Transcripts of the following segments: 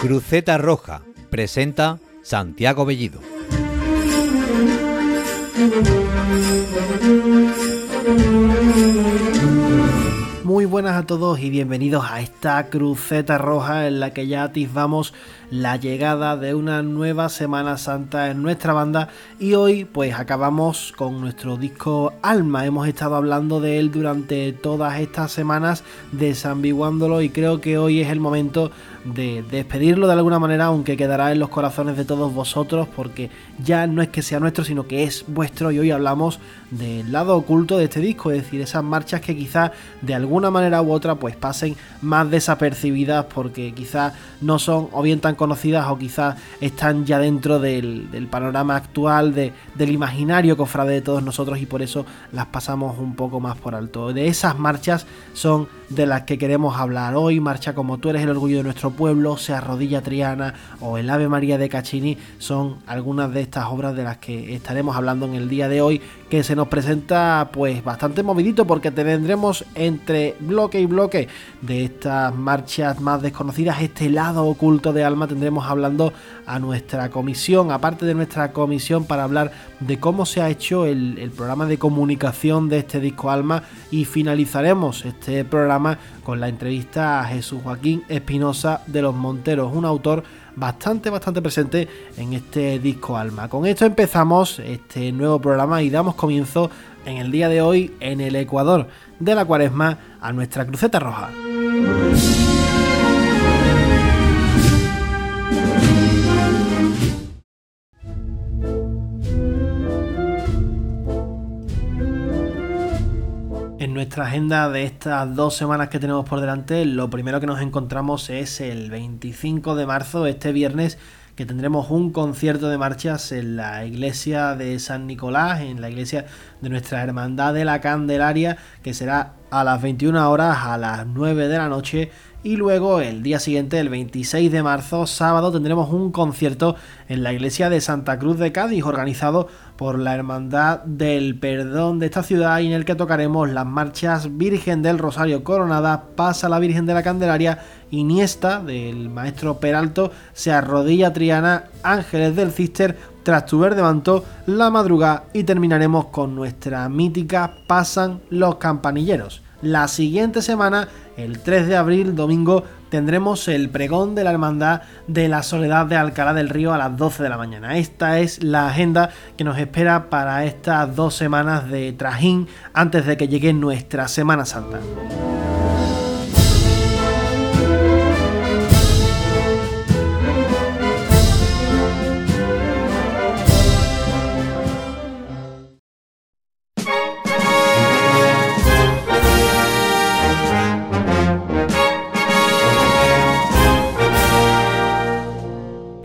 Cruceta Roja presenta Santiago Bellido. Muy buenas a todos y bienvenidos a esta cruceta roja en la que ya atisbamos la llegada de una nueva Semana Santa en nuestra banda y hoy pues acabamos con nuestro disco Alma. Hemos estado hablando de él durante todas estas semanas desambiguándolo y creo que hoy es el momento de despedirlo de alguna manera, aunque quedará en los corazones de todos vosotros, porque ya no es que sea nuestro, sino que es vuestro. Y hoy hablamos del lado oculto de este disco, es decir, esas marchas que quizás de alguna manera u otra pues pasen más desapercibidas, porque quizás no son o bien tan conocidas o quizás están ya dentro del, panorama actual, de, del imaginario cofrade de todos nosotros, y por eso las pasamos un poco más por alto. De esas marchas son de las que queremos hablar hoy, marcha como tú eres el orgullo de nuestro pueblo, sea Rodilla Triana o el Ave María de Caccini, son algunas de estas obras de las que estaremos hablando en el día de hoy, que se nos presenta pues bastante movidito porque tendremos entre bloque y bloque de estas marchas más desconocidas este lado oculto de Alma, tendremos hablando a nuestra comisión, aparte de nuestra comisión para hablar de cómo se ha hecho el, el programa de comunicación de este disco Alma y finalizaremos este programa con la entrevista a Jesús Joaquín Espinosa de los Monteros, un autor bastante, bastante presente en este disco Alma. Con esto empezamos este nuevo programa y damos comienzo en el día de hoy en el Ecuador de la Cuaresma a nuestra cruceta roja. En nuestra agenda de estas dos semanas que tenemos por delante, lo primero que nos encontramos es el 25 de marzo, este viernes, que tendremos un concierto de marchas en la iglesia de San Nicolás, en la iglesia de nuestra Hermandad de la Candelaria, que será a las 21 horas, a las 9 de la noche y luego el día siguiente, el 26 de marzo, sábado, tendremos un concierto en la iglesia de Santa Cruz de Cádiz, organizado por la Hermandad del Perdón de esta ciudad y en el que tocaremos las marchas Virgen del Rosario Coronada, Pasa la Virgen de la Candelaria, Iniesta del maestro Peralto, Se Arrodilla Triana, Ángeles del Cister, Tras tu verde manto, La Madrugada y terminaremos con nuestra mítica Pasan los Campanilleros. La siguiente semana, el 3 de abril, domingo, tendremos el pregón de la Hermandad de la Soledad de Alcalá del Río a las 12 de la mañana. Esta es la agenda que nos espera para estas dos semanas de trajín antes de que llegue nuestra Semana Santa.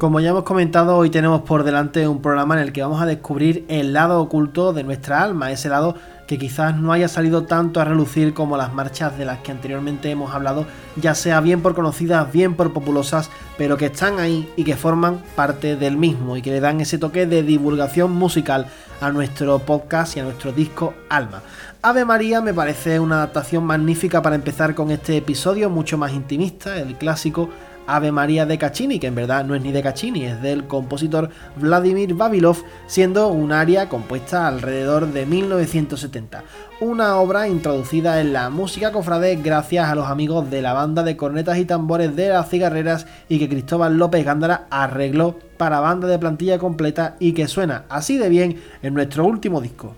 Como ya hemos comentado, hoy tenemos por delante un programa en el que vamos a descubrir el lado oculto de nuestra alma, ese lado que quizás no haya salido tanto a relucir como las marchas de las que anteriormente hemos hablado, ya sea bien por conocidas, bien por populosas, pero que están ahí y que forman parte del mismo y que le dan ese toque de divulgación musical a nuestro podcast y a nuestro disco Alma. Ave María me parece una adaptación magnífica para empezar con este episodio, mucho más intimista, el clásico Ave María de Caccini, que en verdad no es ni de Caccini, es del compositor Vladimir Babilov, siendo un aria compuesta alrededor de 1970. Una obra introducida en la música cofrade gracias a los amigos de la banda de cornetas y tambores de las cigarreras y que Cristóbal López Gándara arregló para banda de plantilla completa y que suena así de bien en nuestro último disco.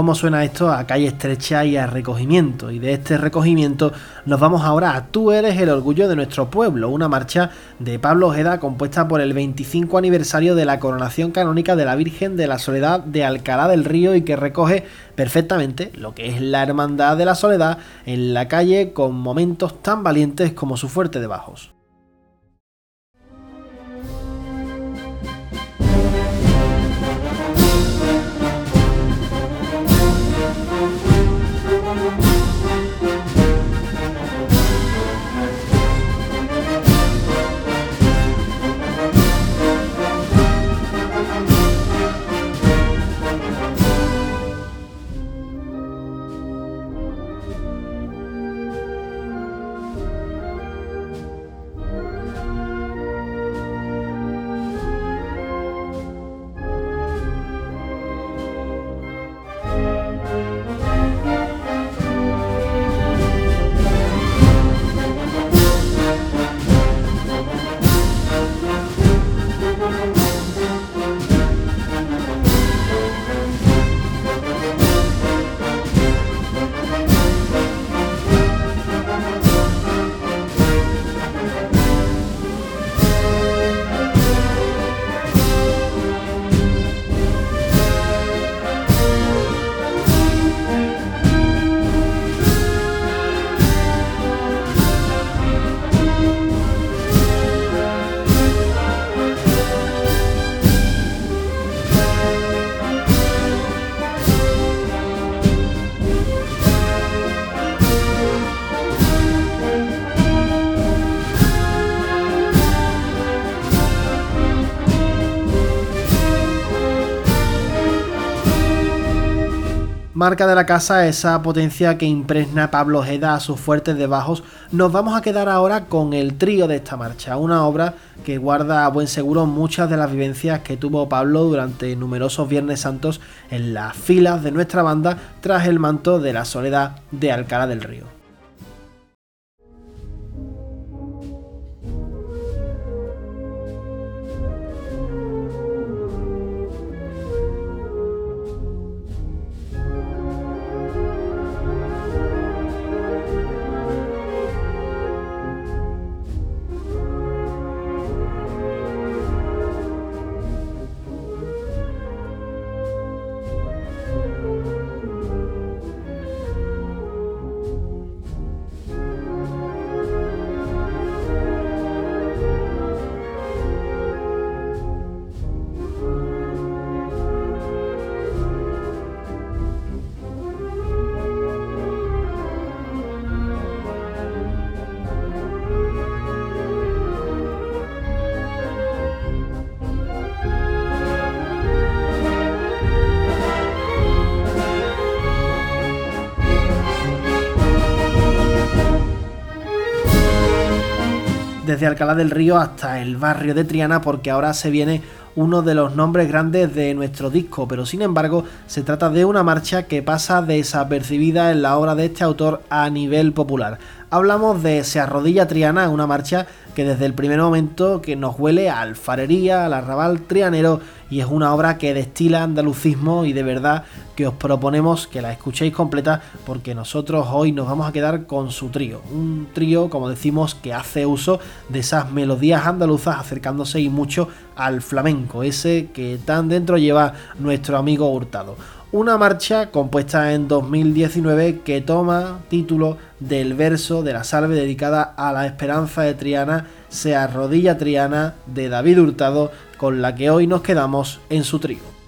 Cómo suena esto a calle estrecha y a recogimiento. Y de este recogimiento nos vamos ahora a Tú eres el orgullo de nuestro pueblo, una marcha de Pablo Ojeda compuesta por el 25 aniversario de la coronación canónica de la Virgen de la Soledad de Alcalá del Río y que recoge perfectamente lo que es la Hermandad de la Soledad en la calle con momentos tan valientes como su fuerte de bajos. Marca de la casa, esa potencia que impregna Pablo Ojeda a sus fuertes de bajos, nos vamos a quedar ahora con el trío de esta marcha, una obra que guarda a buen seguro muchas de las vivencias que tuvo Pablo durante numerosos Viernes Santos en las filas de nuestra banda tras el manto de la soledad de Alcalá del Río. Desde Alcalá del Río hasta el barrio de Triana porque ahora se viene uno de los nombres grandes de nuestro disco, pero sin embargo se trata de una marcha que pasa desapercibida en la obra de este autor a nivel popular. Hablamos de Se arrodilla Triana, una marcha que desde el primer momento que nos huele a alfarería, al arrabal trianero y es una obra que destila andalucismo y de verdad que os proponemos que la escuchéis completa porque nosotros hoy nos vamos a quedar con su trío, un trío como decimos que hace uso de esas melodías andaluzas acercándose y mucho al flamenco, ese que tan dentro lleva nuestro amigo Hurtado. Una marcha compuesta en 2019 que toma título del verso de la salve dedicada a la esperanza de Triana, se arrodilla Triana de David Hurtado, con la que hoy nos quedamos en su trío.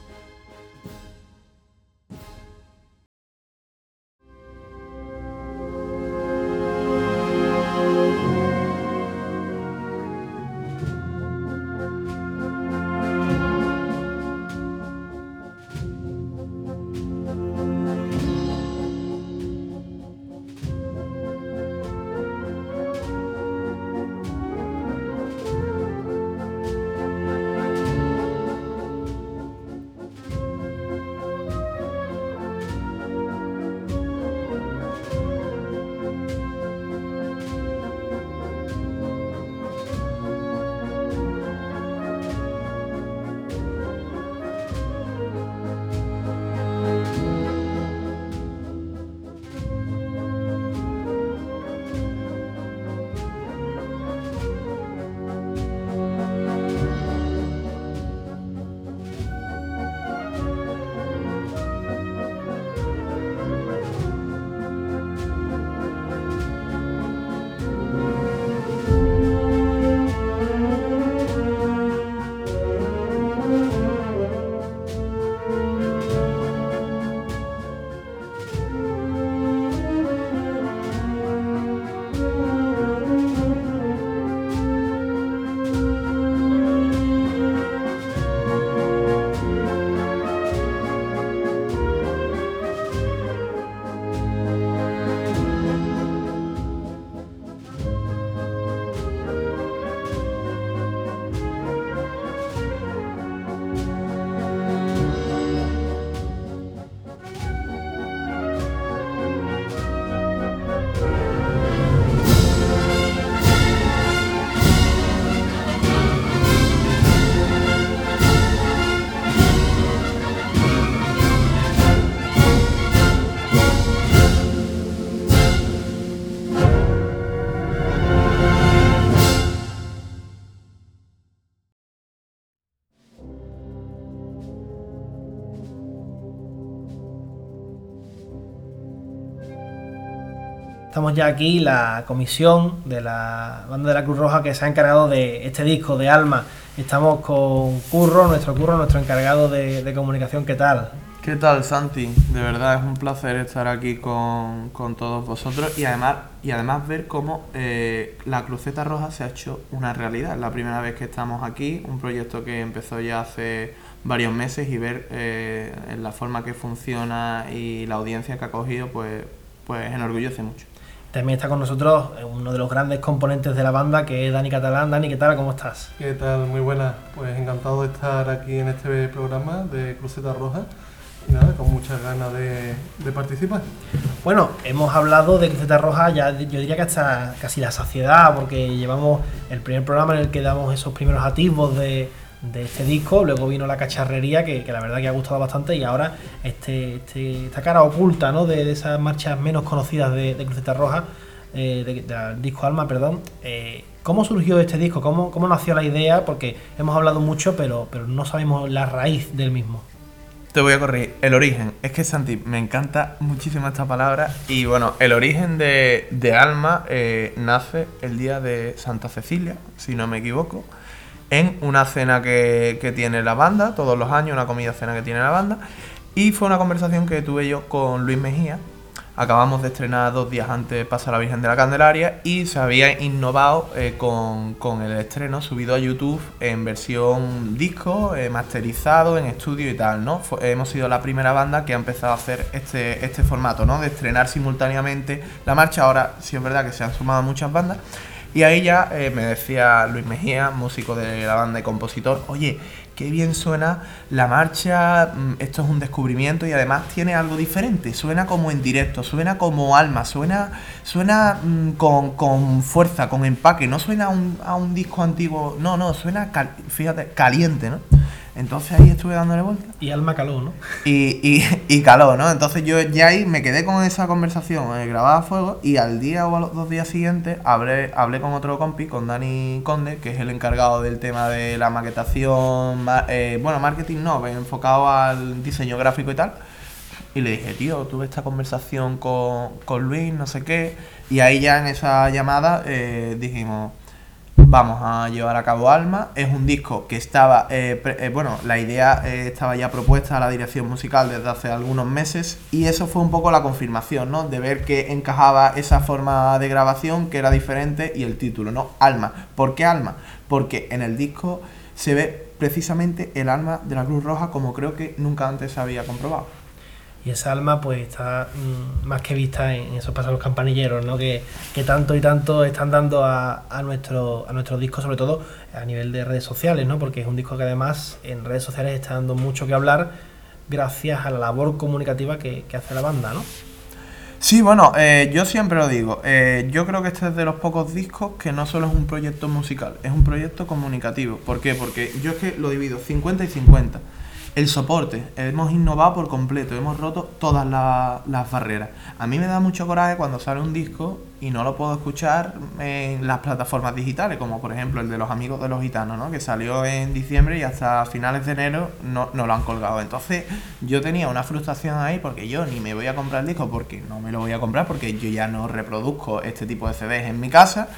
Ya aquí, la comisión de la banda de la Cruz Roja que se ha encargado de este disco de Alma. Estamos con Curro, nuestro Curro, nuestro encargado de, comunicación. ¿Qué tal? ¿Qué tal, Santi? De verdad es un placer estar aquí con, todos vosotros y además, y además ver cómo eh, la Cruceta Roja se ha hecho una realidad. Es la primera vez que estamos aquí, un proyecto que empezó ya hace varios meses y ver eh, la forma que funciona y la audiencia que ha cogido, pues, pues enorgullece mucho. También está con nosotros uno de los grandes componentes de la banda, que es Dani Catalán. Dani, ¿qué tal? ¿Cómo estás? ¿Qué tal? Muy buena. Pues encantado de estar aquí en este programa de Cruceta Roja. Y nada, con muchas ganas de, participar. Bueno, hemos hablado de Cruceta Roja ya yo diría que hasta casi la saciedad, porque llevamos el primer programa en el que damos esos primeros atisbos de, de este disco, luego vino la cacharrería, que, la verdad que ha gustado bastante, y ahora este, este esta cara oculta ¿no? de, esas marchas menos conocidas de, de Cruceta Roja, eh, del disco Alma, perdón. Eh, ¿Cómo surgió este disco? ¿Cómo, ¿Cómo nació la idea? Porque hemos hablado mucho, pero, pero no sabemos la raíz del mismo. Te voy a corregir. El origen. Es que Santi, me encanta muchísimo esta palabra. Y bueno, el origen de, de Alma eh, nace el día de Santa Cecilia, si no me equivoco en una cena que, tiene la banda, todos los años, una comida cena que tiene la banda. Y fue una conversación que tuve yo con Luis Mejía. Acabamos de estrenar dos días antes Pasa la Virgen de la Candelaria y se había innovado eh, con, el estreno subido a YouTube en versión disco, eh, masterizado, en estudio y tal, ¿no? hemos sido la primera banda que ha empezado a hacer este, este formato, ¿no? De estrenar simultáneamente la marcha. Ahora sí es verdad que se han sumado muchas bandas. Y ahí ya eh, me decía Luis Mejía, músico de la banda y compositor, oye, qué bien suena la marcha, mm, esto es un descubrimiento y además tiene algo diferente, suena como en directo, suena como alma, suena, suena mm, con, fuerza, con empaque, no suena a un, a un disco antiguo, no, no, suena, fíjate, caliente, ¿no? Entonces ahí estuve dándole vuelta. Y alma caló, ¿no? Y, y, y caló, ¿no? Entonces yo ya ahí me quedé con esa conversación eh, grabada a fuego y al día o a los dos días siguientes hablé, hablé con otro compi, con Dani Conde, que es el encargado del tema de la maquetación, eh, bueno, marketing no, enfocado al diseño gráfico y tal. Y le dije, tío, tuve esta conversación con, con Luis, no sé qué. Y ahí ya en esa llamada eh, dijimos, vamos a llevar a cabo Alma. Es un disco que estaba, eh, eh, bueno, la idea eh, estaba ya propuesta a la dirección musical desde hace algunos meses y eso fue un poco la confirmación, ¿no? De ver que encajaba esa forma de grabación que era diferente y el título, ¿no? Alma. ¿Por qué Alma? Porque en el disco se ve precisamente el alma de la Cruz Roja como creo que nunca antes se había comprobado y esa alma pues está mm, más que vista en esos pasos los campanilleros, ¿no? Que, tanto y tanto están dando a, a, nuestro, a nuestro disco, sobre todo a nivel de redes sociales, ¿no? Porque es un disco que además en redes sociales está dando mucho que hablar gracias a la labor comunicativa que, hace la banda, ¿no? Sí, bueno, eh, yo siempre lo digo, eh, yo creo que este es de los pocos discos que no solo es un proyecto musical, es un proyecto comunicativo. ¿Por qué? Porque yo es que lo divido 50 y 50. El soporte, hemos innovado por completo, hemos roto todas las barreras. A mí me da mucho coraje cuando sale un disco y no lo puedo escuchar en las plataformas digitales, como por ejemplo el de los amigos de los gitanos, ¿no? que salió en diciembre y hasta finales de enero no, lo han colgado. Entonces yo tenía una frustración ahí porque yo ni me voy a comprar el disco porque no me lo voy a comprar porque yo ya no reproduzco este tipo de CDs en mi casa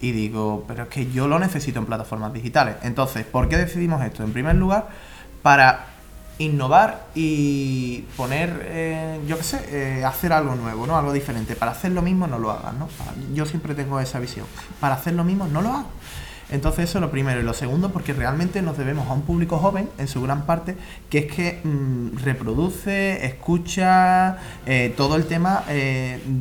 y digo, pero es que yo lo necesito en plataformas digitales. Entonces, ¿por qué decidimos esto? En primer lugar, para innovar y poner, eh, yo qué sé, eh, hacer algo nuevo, ¿no? Algo diferente. Para hacer lo mismo no lo hagas, ¿no? Yo siempre tengo esa visión. Para hacer lo mismo no lo hagas. Entonces eso es lo primero. Y lo segundo, porque realmente nos debemos a un público joven, en su gran parte, que es que mm, reproduce, escucha eh, todo el tema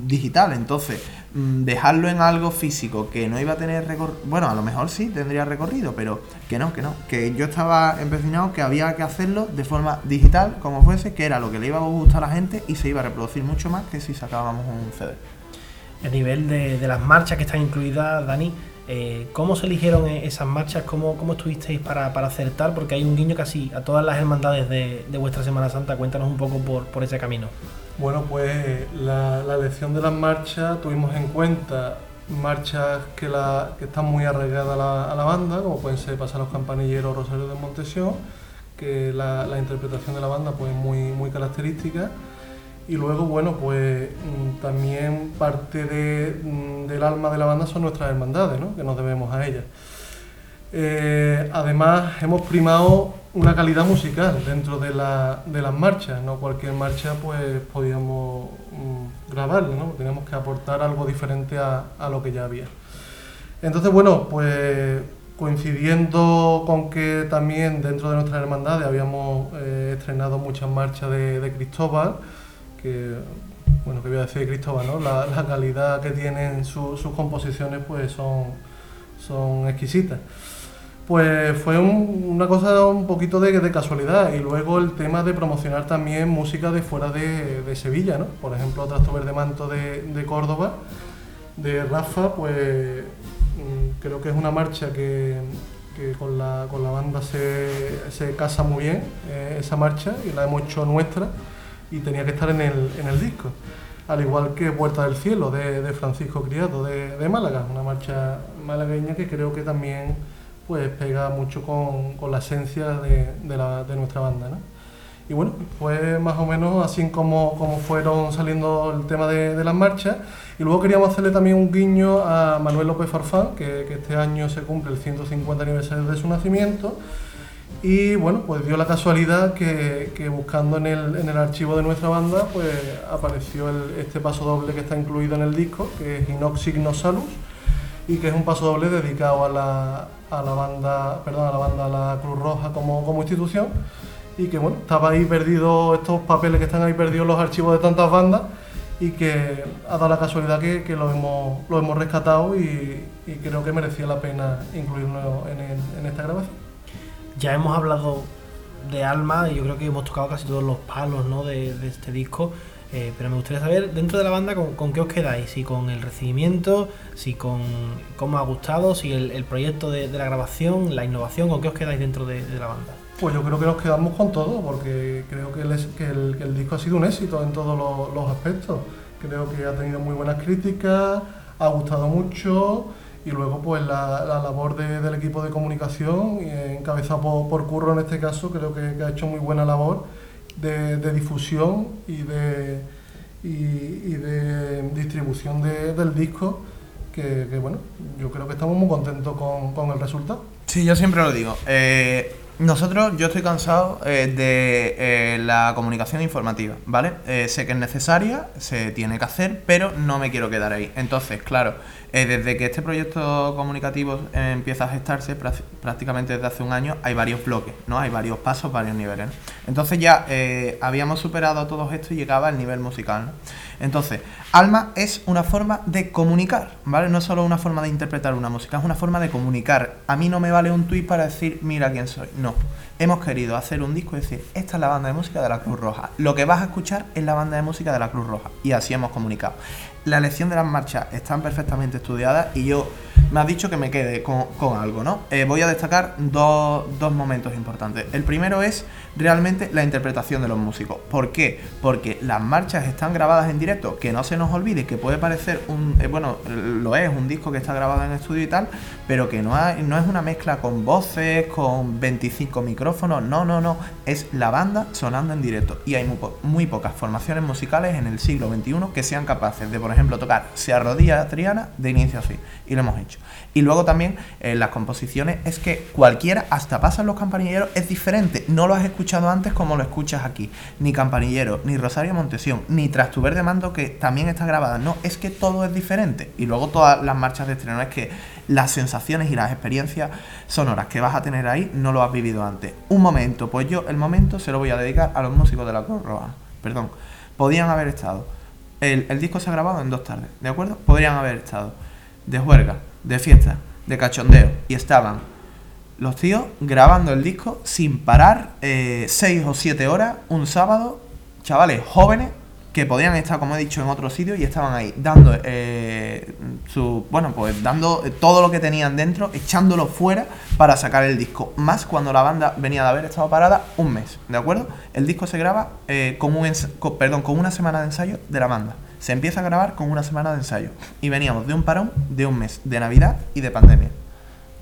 digital. Entonces, dejarlo en algo físico que no iba a tener recorrido, bueno, a lo mejor sí tendría recorrido, pero que no, que no, que yo estaba empecinado que había que hacerlo de forma digital, como fuese, que era lo que le iba a gustar a la gente y se iba a reproducir mucho más que si sacábamos un CD. A nivel de, las marchas que están incluidas, Dani, eh, ¿cómo se eligieron e-, esas marchas? ¿Cómo, cómo estuvisteis para, para, acertar? Porque hay un guiño casi a todas las hermandades de, vuestra Semana Santa. Cuéntanos un poco por, por ese camino. Bueno, pues la, elección de las marchas tuvimos en cuenta marchas que, la, que están muy arraigadas a la, banda, como pueden ser Pasar los Campanilleros Rosario de Montesión, que la, interpretación de la banda pues muy, muy característica. Y luego, bueno, pues mm, también parte de, mm, del alma de la banda son nuestras hermandades, ¿no? que nos debemos a ellas. Eh, además, hemos primado una calidad musical dentro de, la, de las marchas, no cualquier marcha pues podíamos mm, grabarla, ¿no? teníamos que aportar algo diferente a, a lo que ya había. Entonces, bueno, pues coincidiendo con que también dentro de nuestras hermandades habíamos eh, estrenado muchas marchas de, de, Cristóbal, que, bueno, que voy a decir de Cristóbal, ¿no? La, la calidad que tienen su, sus composiciones pues son, son exquisitas pues fue un, una cosa un poquito de, casualidad. Y luego el tema de promocionar también música de fuera de, Sevilla, ¿no? Por ejemplo, Trasto Verde Manto de, Córdoba, de Rafa, pues mm, creo que es una marcha que, con, la, con, la, banda se, se casa muy bien, eh, esa marcha, y la hemos hecho nuestra, y tenía que estar en el, en el disco. Al igual que Puerta del Cielo de, de Francisco Criado de, de Málaga, una marcha malagueña que creo que también pues pega mucho con, con la esencia de, de, la, de, nuestra banda. ¿no? Y bueno, fue más o menos así como, como fueron saliendo el tema de, de, las marchas. Y luego queríamos hacerle también un guiño a Manuel López Farfán, que, que este año se cumple el 150 aniversario de su nacimiento. Y bueno, pues dio la casualidad que, que buscando en el, en el, archivo de nuestra banda, pues apareció el, este paso doble que está incluido en el disco, que es Inox Signo Salus, y que es un paso doble dedicado a la, a la banda, perdón, a la banda La Cruz Roja como, como institución y que bueno, estaba ahí perdido estos papeles que están ahí perdidos los archivos de tantas bandas y que ha dado la casualidad que, que lo, hemos, lo hemos rescatado y, creo que merecía la pena incluirlo en, el, en esta grabación. Ya hemos hablado de Alma y yo creo que hemos tocado casi todos los palos ¿no? de este disco. Eh, pero me gustaría saber, dentro de la banda, ¿con, ¿con, qué os quedáis? Si con el recibimiento, si con cómo ha gustado, si el, proyecto de, la grabación, la innovación, ¿con qué os quedáis dentro de, la banda? Pues yo creo que nos quedamos con todo, porque creo que el, disco ha sido un éxito en todos los, aspectos. Creo que ha tenido muy buenas críticas, ha gustado mucho y luego pues la, la labor de, del equipo de comunicación, encabezado por, Curro en este caso, creo que ha hecho muy buena labor de, de difusión y de, y, de distribución de, del disco que, que, bueno, yo creo que estamos muy contentos con, con el resultado. Sí, yo siempre lo digo. Eh, nosotros, yo estoy cansado eh, de eh, la comunicación informativa, ¿vale? Eh, sé que es necesaria, se tiene que hacer, pero no me quiero quedar ahí. Entonces, claro, eh, desde que este proyecto comunicativo empieza a gestarse, prácticamente desde hace un año, hay varios bloques, ¿no? Hay varios pasos, varios niveles. Entonces ya habíamos superado todos esto y llegaba al nivel musical, ¿no? Entonces, Alma es una forma de comunicar, ¿vale? No es solo una forma de interpretar una música, es una forma de comunicar. A mí no me vale un tuit para decir, mira quién soy. No. Hemos querido hacer un disco y decir, esta es la banda de música de la Cruz Roja. Lo que vas a escuchar es la banda de música de la Cruz Roja. Y así hemos comunicado. La elección de las marchas están perfectamente estudiadas y yo me has dicho que me quede con, algo, ¿no? Eh, voy a destacar dos momentos importantes. El primero es realmente la interpretación de los músicos. ¿Por qué? Porque las marchas están grabadas en directo, que no se nos olvide que puede parecer un, eh, bueno, lo es, un disco que está grabado en estudio y tal, pero que no, hay, no es una mezcla con voces, con 25 micrófonos, no, no, no, es la banda sonando en directo. Y hay muy, po muy pocas formaciones musicales en el siglo XXI que sean capaces de, por ejemplo, tocar Se arrodilla Triana de inicio a fin. Y lo hemos hecho. Y luego también eh, las composiciones es que cualquiera, hasta pasan los campanilleros, es diferente. No lo has escuchado antes como lo escuchas aquí. Ni Campanillero, ni Rosario Montesión, ni Tras tu verde mando que también está grabada. No, es que todo es diferente. Y luego todas las marchas de estreno es que las sensaciones y las experiencias sonoras que vas a tener ahí no lo has vivido antes. Un momento, pues yo el momento se lo voy a dedicar a los músicos de la Cruz Roja. Perdón. Podían haber estado. El, el disco se ha grabado en dos tardes, ¿de acuerdo? Podrían haber estado de juerga, de fiesta, de cachondeo. Y estaban los tíos grabando el disco sin parar 6 eh, o 7 horas un sábado. Chavales jóvenes que podían estar, como he dicho, en otro sitio y estaban ahí dando eh, su. Bueno, pues dando todo lo que tenían dentro, echándolo fuera para sacar el disco. Más cuando la banda venía de haber estado parada un mes, ¿de acuerdo? El disco se graba eh, con, un perdón, con una semana de ensayo de la banda se empieza a grabar con una semana de ensayo. Y veníamos de un parón de un mes, de Navidad y de pandemia.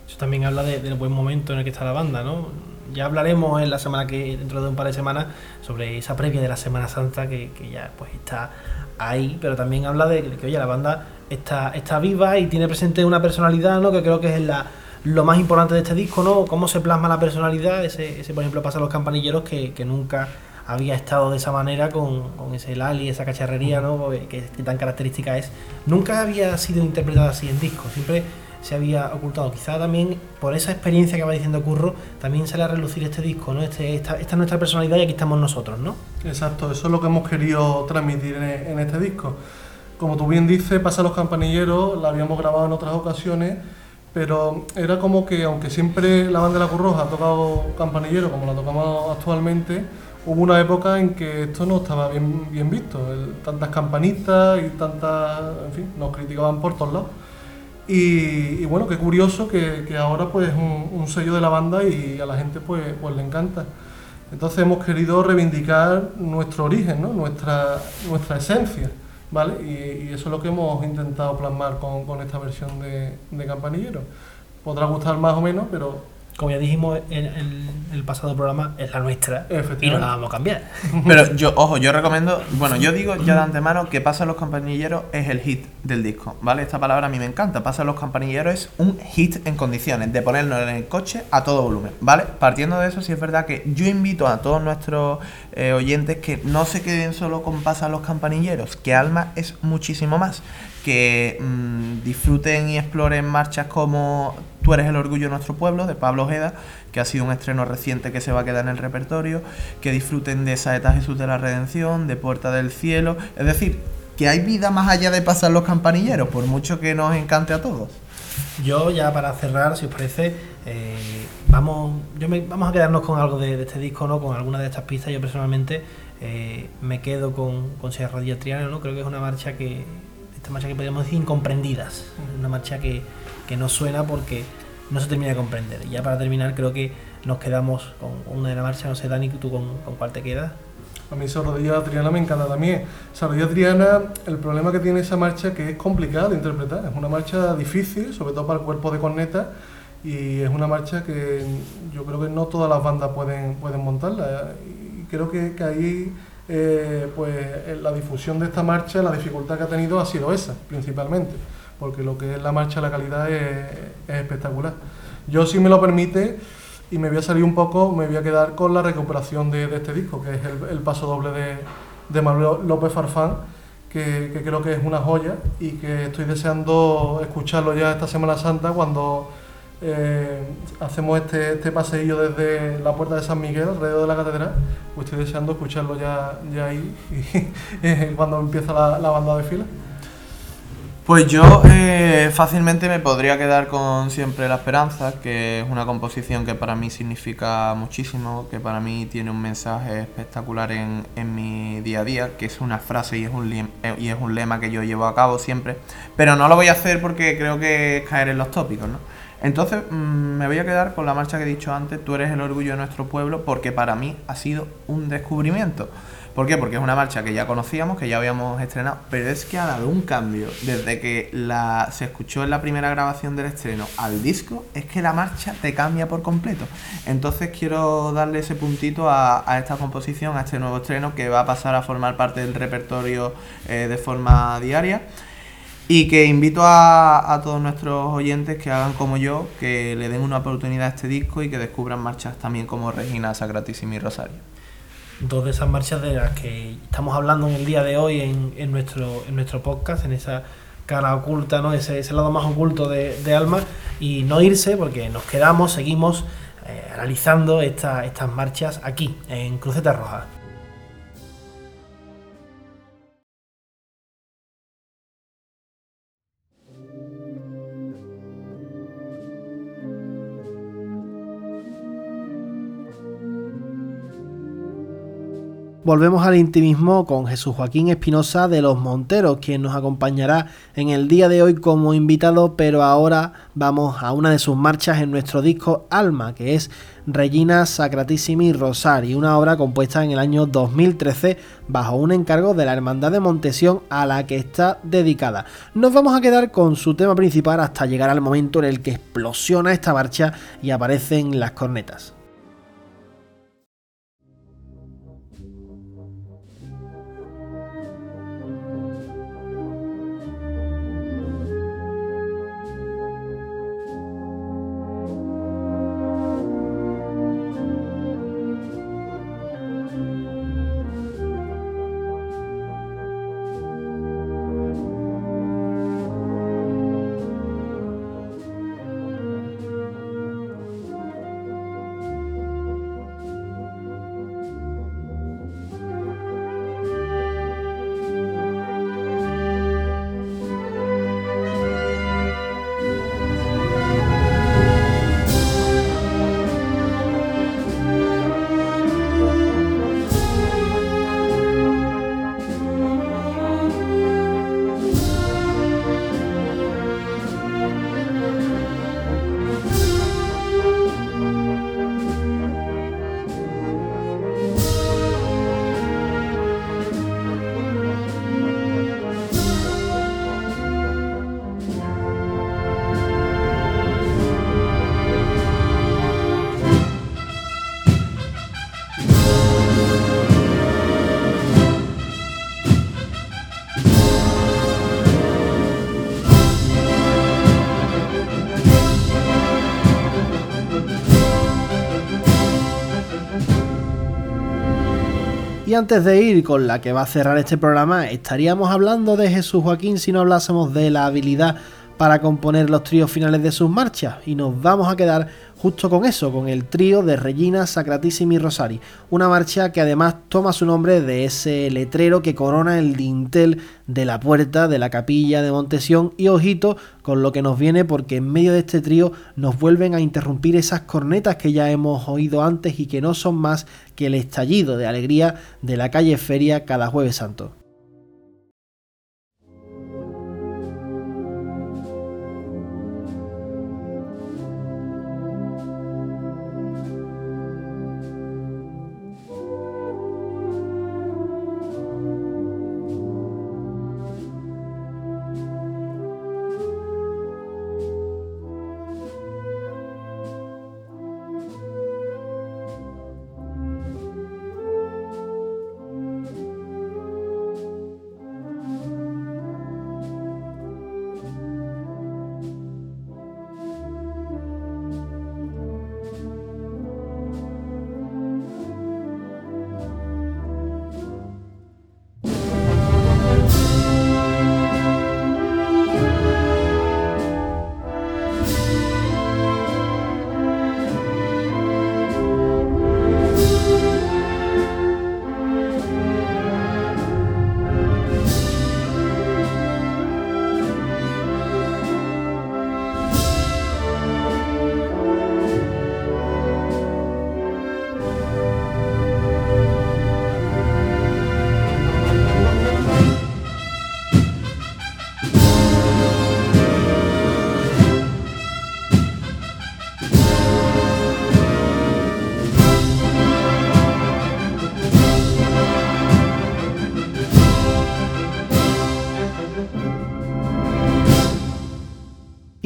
Eso también habla de, del buen momento en el que está la banda, ¿no? ya hablaremos en la semana que, dentro de un par de semanas, sobre esa previa de la Semana Santa que, que ya pues está ahí, pero también habla de que, oye, la banda está, está viva y tiene presente una personalidad, ¿no? Que creo que es la, lo más importante de este disco, ¿no? Cómo se plasma la personalidad, ese, ese por ejemplo pasa a los campanilleros que, que nunca había estado de esa manera con, con ese lali, esa cacharrería, ¿no? Que, que tan característica es. Nunca había sido interpretada así en disco, siempre se había ocultado. Quizá también por esa experiencia que va diciendo Curro, también sale a relucir este disco, ¿no? Este, esta, esta es nuestra personalidad y aquí estamos nosotros, ¿no? Exacto, eso es lo que hemos querido transmitir en, en este disco. Como tú bien dices, Pasa los campanilleros, la habíamos grabado en otras ocasiones, pero era como que, aunque siempre la banda de la Cruz Roja ha tocado campanillero como la tocamos actualmente, hubo una época en que esto no estaba bien, bien visto. El- tantas campanitas y tantas, en fin, nos criticaban por todos lados. Y, bueno, qué curioso que, ahora pues es un, sello de la banda y a la gente pues, pues le encanta. Entonces hemos querido reivindicar nuestro origen, nuestra, nuestra esencia, ¿vale? Y, eso es lo que hemos intentado plasmar con, esta versión de Campanillero. Podrá gustar más o menos, pero Como ya dijimos en el, el pasado programa, es la nuestra y no la vamos a cambiar. Pero yo, ojo, yo recomiendo, bueno, yo digo ya de antemano que Pasa los campanilleros es el hit del disco, ¿vale? Esta palabra a mí me encanta. Pasa los campanilleros es un hit en condiciones de ponernos en el coche a todo volumen, ¿vale? Partiendo de eso, sí es verdad que yo invito a todos nuestros eh, oyentes que no se queden solo con Pasa los campanilleros, que Alma es muchísimo más. Que mm, disfruten y exploren marchas como Tú eres el orgullo de nuestro pueblo, de Pablo Ojeda, que ha sido un estreno reciente que se va a quedar en el repertorio, que disfruten de Saeta Jesús de la Redención, de Puerta del Cielo, es decir, que hay vida más allá de pasar los campanilleros, por mucho que nos encante a todos. Yo ya para cerrar, si os parece, eh, vamos, yo me- vamos a quedarnos con algo de, de este disco, ¿no? Con alguna de estas pistas. Yo personalmente eh, me quedo con, con Sierra Triana, ¿no? Creo que es una marcha que, esta marcha que podríamos decir incomprendidas, una marcha que, que no suena porque no se termina de comprender. Y ya para terminar, creo que nos quedamos con una de la marcha, no sé, Dani, tú con, con cuál te quedas. A mí esa rodilla Triana me encanta también. Esa rodilla Triana, el problema que tiene esa marcha que es complicada de interpretar. Es una marcha difícil, sobre todo para el cuerpo de corneta, y es una marcha que yo creo que no todas las bandas pueden, pueden montarla. Y creo que, que ahí, eh, pues, la difusión de esta marcha, la dificultad que ha tenido ha sido esa, principalmente, porque lo que es la marcha, la calidad es, es espectacular. Yo, si me lo permite, y me voy a salir un poco, me voy a quedar con la recuperación de, este disco, que es el, paso doble de, de Manuel López Farfán, que creo que es una joya y que estoy deseando escucharlo ya esta Semana Santa cuando eh, hacemos este, este paseillo desde la puerta de San Miguel, alrededor de la catedral, pues estoy deseando escucharlo ya, ahí cuando empieza la, banda de fila. Pues yo eh, fácilmente me podría quedar con Siempre la Esperanza, que es una composición que para mí significa muchísimo, que para mí tiene un mensaje espectacular en, mi día a día, que es una frase y es, un eh, y es un lema que yo llevo a cabo siempre, pero no lo voy a hacer porque creo que es caer en los tópicos, ¿no? Entonces mm, me voy a quedar con la marcha que he dicho antes, Tú eres el orgullo de nuestro pueblo, porque para mí ha sido un descubrimiento. ¿Por qué? Porque es una marcha que ya conocíamos, que ya habíamos estrenado, pero es que ha dado un cambio desde que se escuchó en la primera grabación del estreno al disco, es que la marcha te cambia por completo. Entonces quiero darle ese puntito a, a esta composición, a este nuevo estreno que va a pasar a formar parte del repertorio eh, de forma diaria. Y que invito a, todos nuestros oyentes que hagan como yo, que le den una oportunidad a este disco y que descubran marchas también como Regina, Sacratísima y Rosario. dos de esas marchas de las que estamos hablando en el día de hoy en, nuestro, en nuestro podcast, en esa cara oculta, ¿no? ese, ese lado más oculto de, de Alma, y no irse porque nos quedamos, seguimos eh, analizando esta- estas marchas aquí, en Cruceta Roja. Volvemos al intimismo con Jesús Joaquín Espinosa de Los Monteros, quien nos acompañará en el día de hoy como invitado, pero ahora vamos a una de sus marchas en nuestro disco Alma, que es Regina Sacratissimi Rosari, una obra compuesta en el año 2013 bajo un encargo de la Hermandad de Montesión a la que está dedicada. Nos vamos a quedar con su tema principal hasta llegar al momento en el que explosiona esta marcha y aparecen las cornetas. Antes de ir con la que va a cerrar este programa, estaríamos hablando de Jesús Joaquín si no hablásemos de la habilidad para componer los tríos finales de sus marchas. Y nos vamos a quedar justo con eso, con el trío de Regina, Sacratissimi Rosari, una marcha que además toma su nombre de ese letrero que corona el dintel de la puerta de la capilla de Montesión. Y ojito con lo que nos viene porque en medio de este trío nos vuelven a interrumpir esas cornetas que ya hemos oído antes y que no son más que el estallido de alegría de la calle Feria cada jueves santo.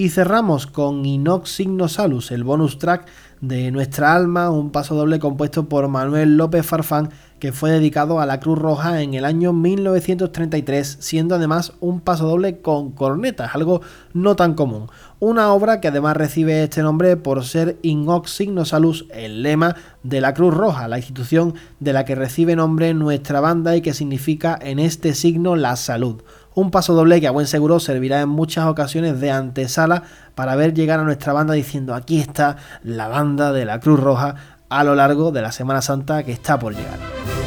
Y cerramos con Inox Signo Salus, el bonus track de Nuestra Alma, un paso doble compuesto por Manuel López Farfán, que fue dedicado a la Cruz Roja en el año 1933, siendo además un paso doble con cornetas, algo no tan común. Una obra que además recibe este nombre por ser Inox Signo Salus, el lema de la Cruz Roja, la institución de la que recibe nombre nuestra banda y que significa en este signo la salud. Un paso doble que a buen seguro servirá en muchas ocasiones de antesala para ver llegar a nuestra banda diciendo aquí está la banda de la Cruz Roja a lo largo de la Semana Santa que está por llegar.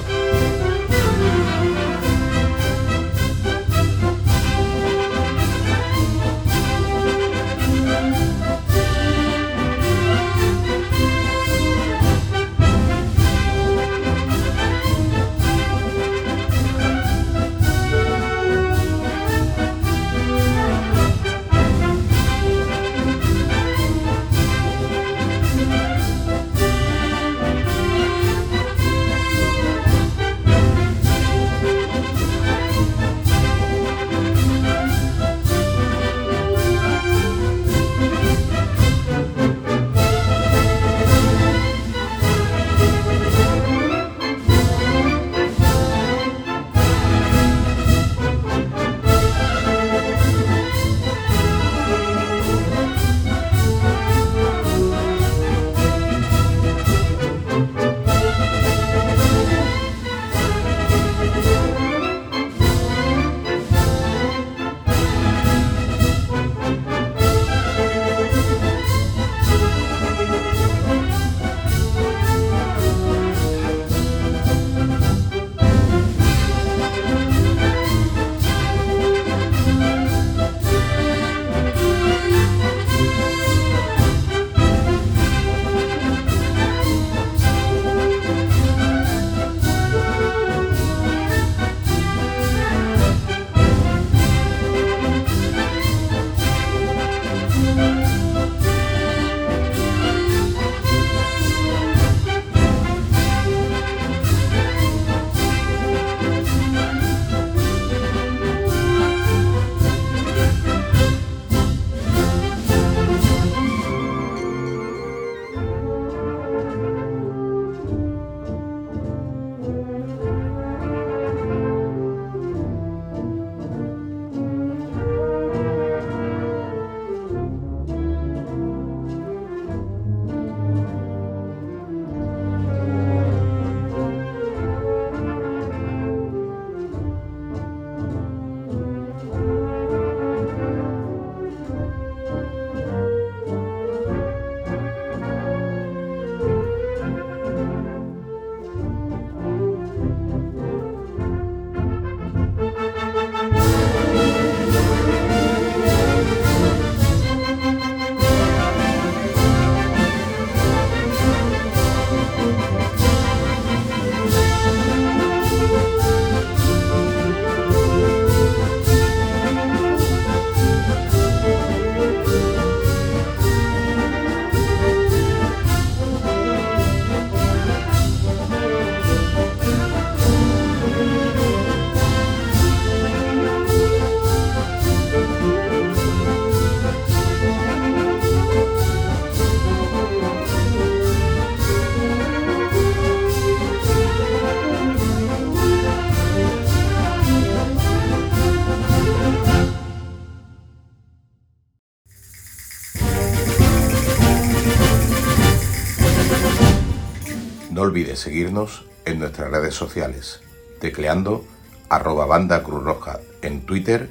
Olvides seguirnos en nuestras redes sociales, tecleando arroba banda Cruz Roja en Twitter,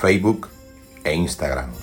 Facebook e Instagram.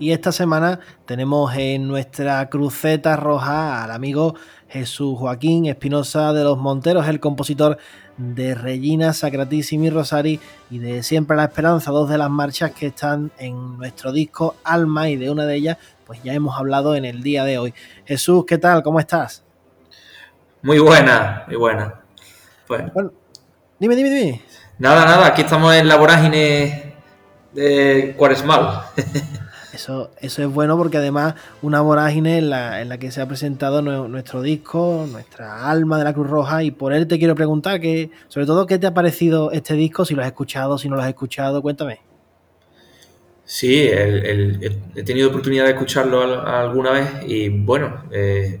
Y esta semana tenemos en nuestra cruceta roja al amigo Jesús Joaquín Espinosa de los Monteros, el compositor de Regina Sacratissimi Rosari y de Siempre la Esperanza, dos de las marchas que están en nuestro disco Alma y de una de ellas pues ya hemos hablado en el día de hoy. Jesús, ¿qué tal? ¿Cómo estás? Muy buena, muy buena. Pues, bueno, dime, dime, dime. Nada, nada, aquí estamos en la vorágine de Cuaresmal. Eso, es bueno porque además una vorágine en la, que se ha presentado nuestro disco, nuestra alma de la Cruz Roja, y por él te quiero preguntar que, sobre todo, ¿qué te ha parecido este disco? Si lo has escuchado, si no lo has escuchado, cuéntame. Sí, he tenido oportunidad de escucharlo alguna vez y bueno, eh,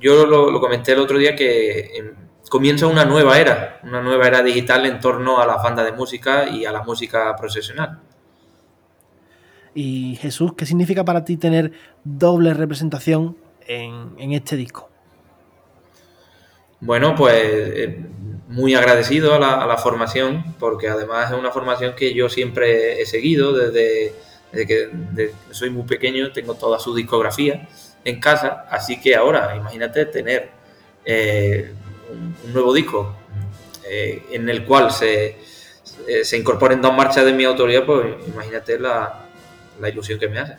yo lo, comenté el otro día que em, comienza una nueva era, una nueva era digital en torno a la banda de música y a la música profesional. Y Jesús, ¿qué significa para ti tener doble representación en, este disco? Bueno, pues eh, muy agradecido a la, formación, porque además es una formación que yo siempre he seguido desde, que soy muy pequeño, tengo toda su discografía en casa, así que ahora, imagínate tener eh, un, nuevo disco eh, en el cual se, se incorporen dos marchas de mi autoría, pues imagínate la, la ilusión que me hace.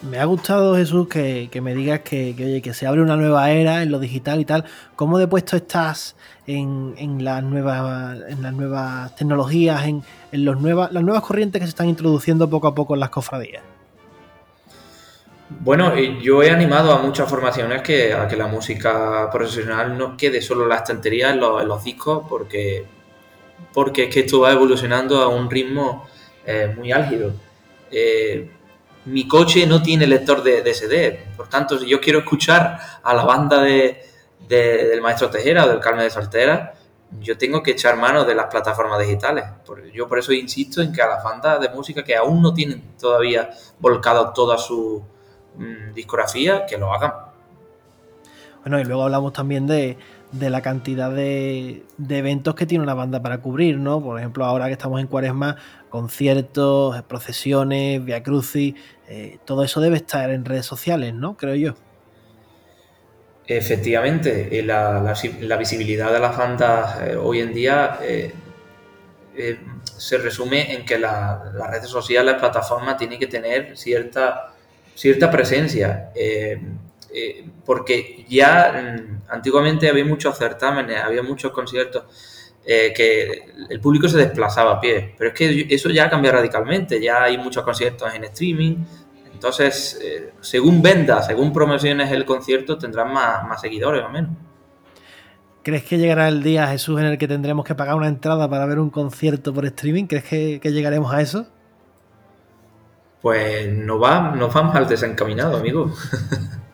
Me ha gustado, Jesús, que, me digas que, oye, que se abre una nueva era en lo digital y tal. ¿Cómo de puesto estás en, en, las, nuevas, en las nuevas tecnologías, en, los nuevas, las nuevas corrientes que se están introduciendo poco a poco en las cofradías? Bueno, yo he animado a muchas formaciones que, a que la música profesional no quede solo en la estantería, en los, discos, porque, porque es que esto va evolucionando a un ritmo eh, muy álgido eh, mi coche no tiene lector de, SD. Por tanto, si yo quiero escuchar a la banda de, del Maestro Tejera o del Carmen de Soltera, yo tengo que echar mano de las plataformas digitales. Yo por eso insisto en que a las bandas de música que aún no tienen todavía volcado toda su mm, discografía, que lo hagan. Bueno, y luego hablamos también de, de la cantidad de, eventos que tiene una banda para cubrir, ¿no? Por ejemplo, ahora que estamos en Cuaresma, conciertos, procesiones, via crucis, eh, todo eso debe estar en redes sociales, ¿no? Creo yo. Efectivamente, eh, la, visibilidad de las bandas eh, hoy en día se resume en que las redes sociales, las plataformas, tienen que tener cierta, cierta presencia. Porque ya mm, antiguamente había muchos certámenes, había muchos conciertos eh, que el público se desplazaba a pie, pero es que eso ya cambia radicalmente, ya hay muchos conciertos en streaming, entonces eh, según venda, según promociones el concierto tendrán más, seguidores o menos. ¿Crees que llegará el día, Jesús, en el que tendremos que pagar una entrada para ver un concierto por streaming? ¿Crees que, que llegaremos a eso? Pues no va, no va mal desencaminado, amigo.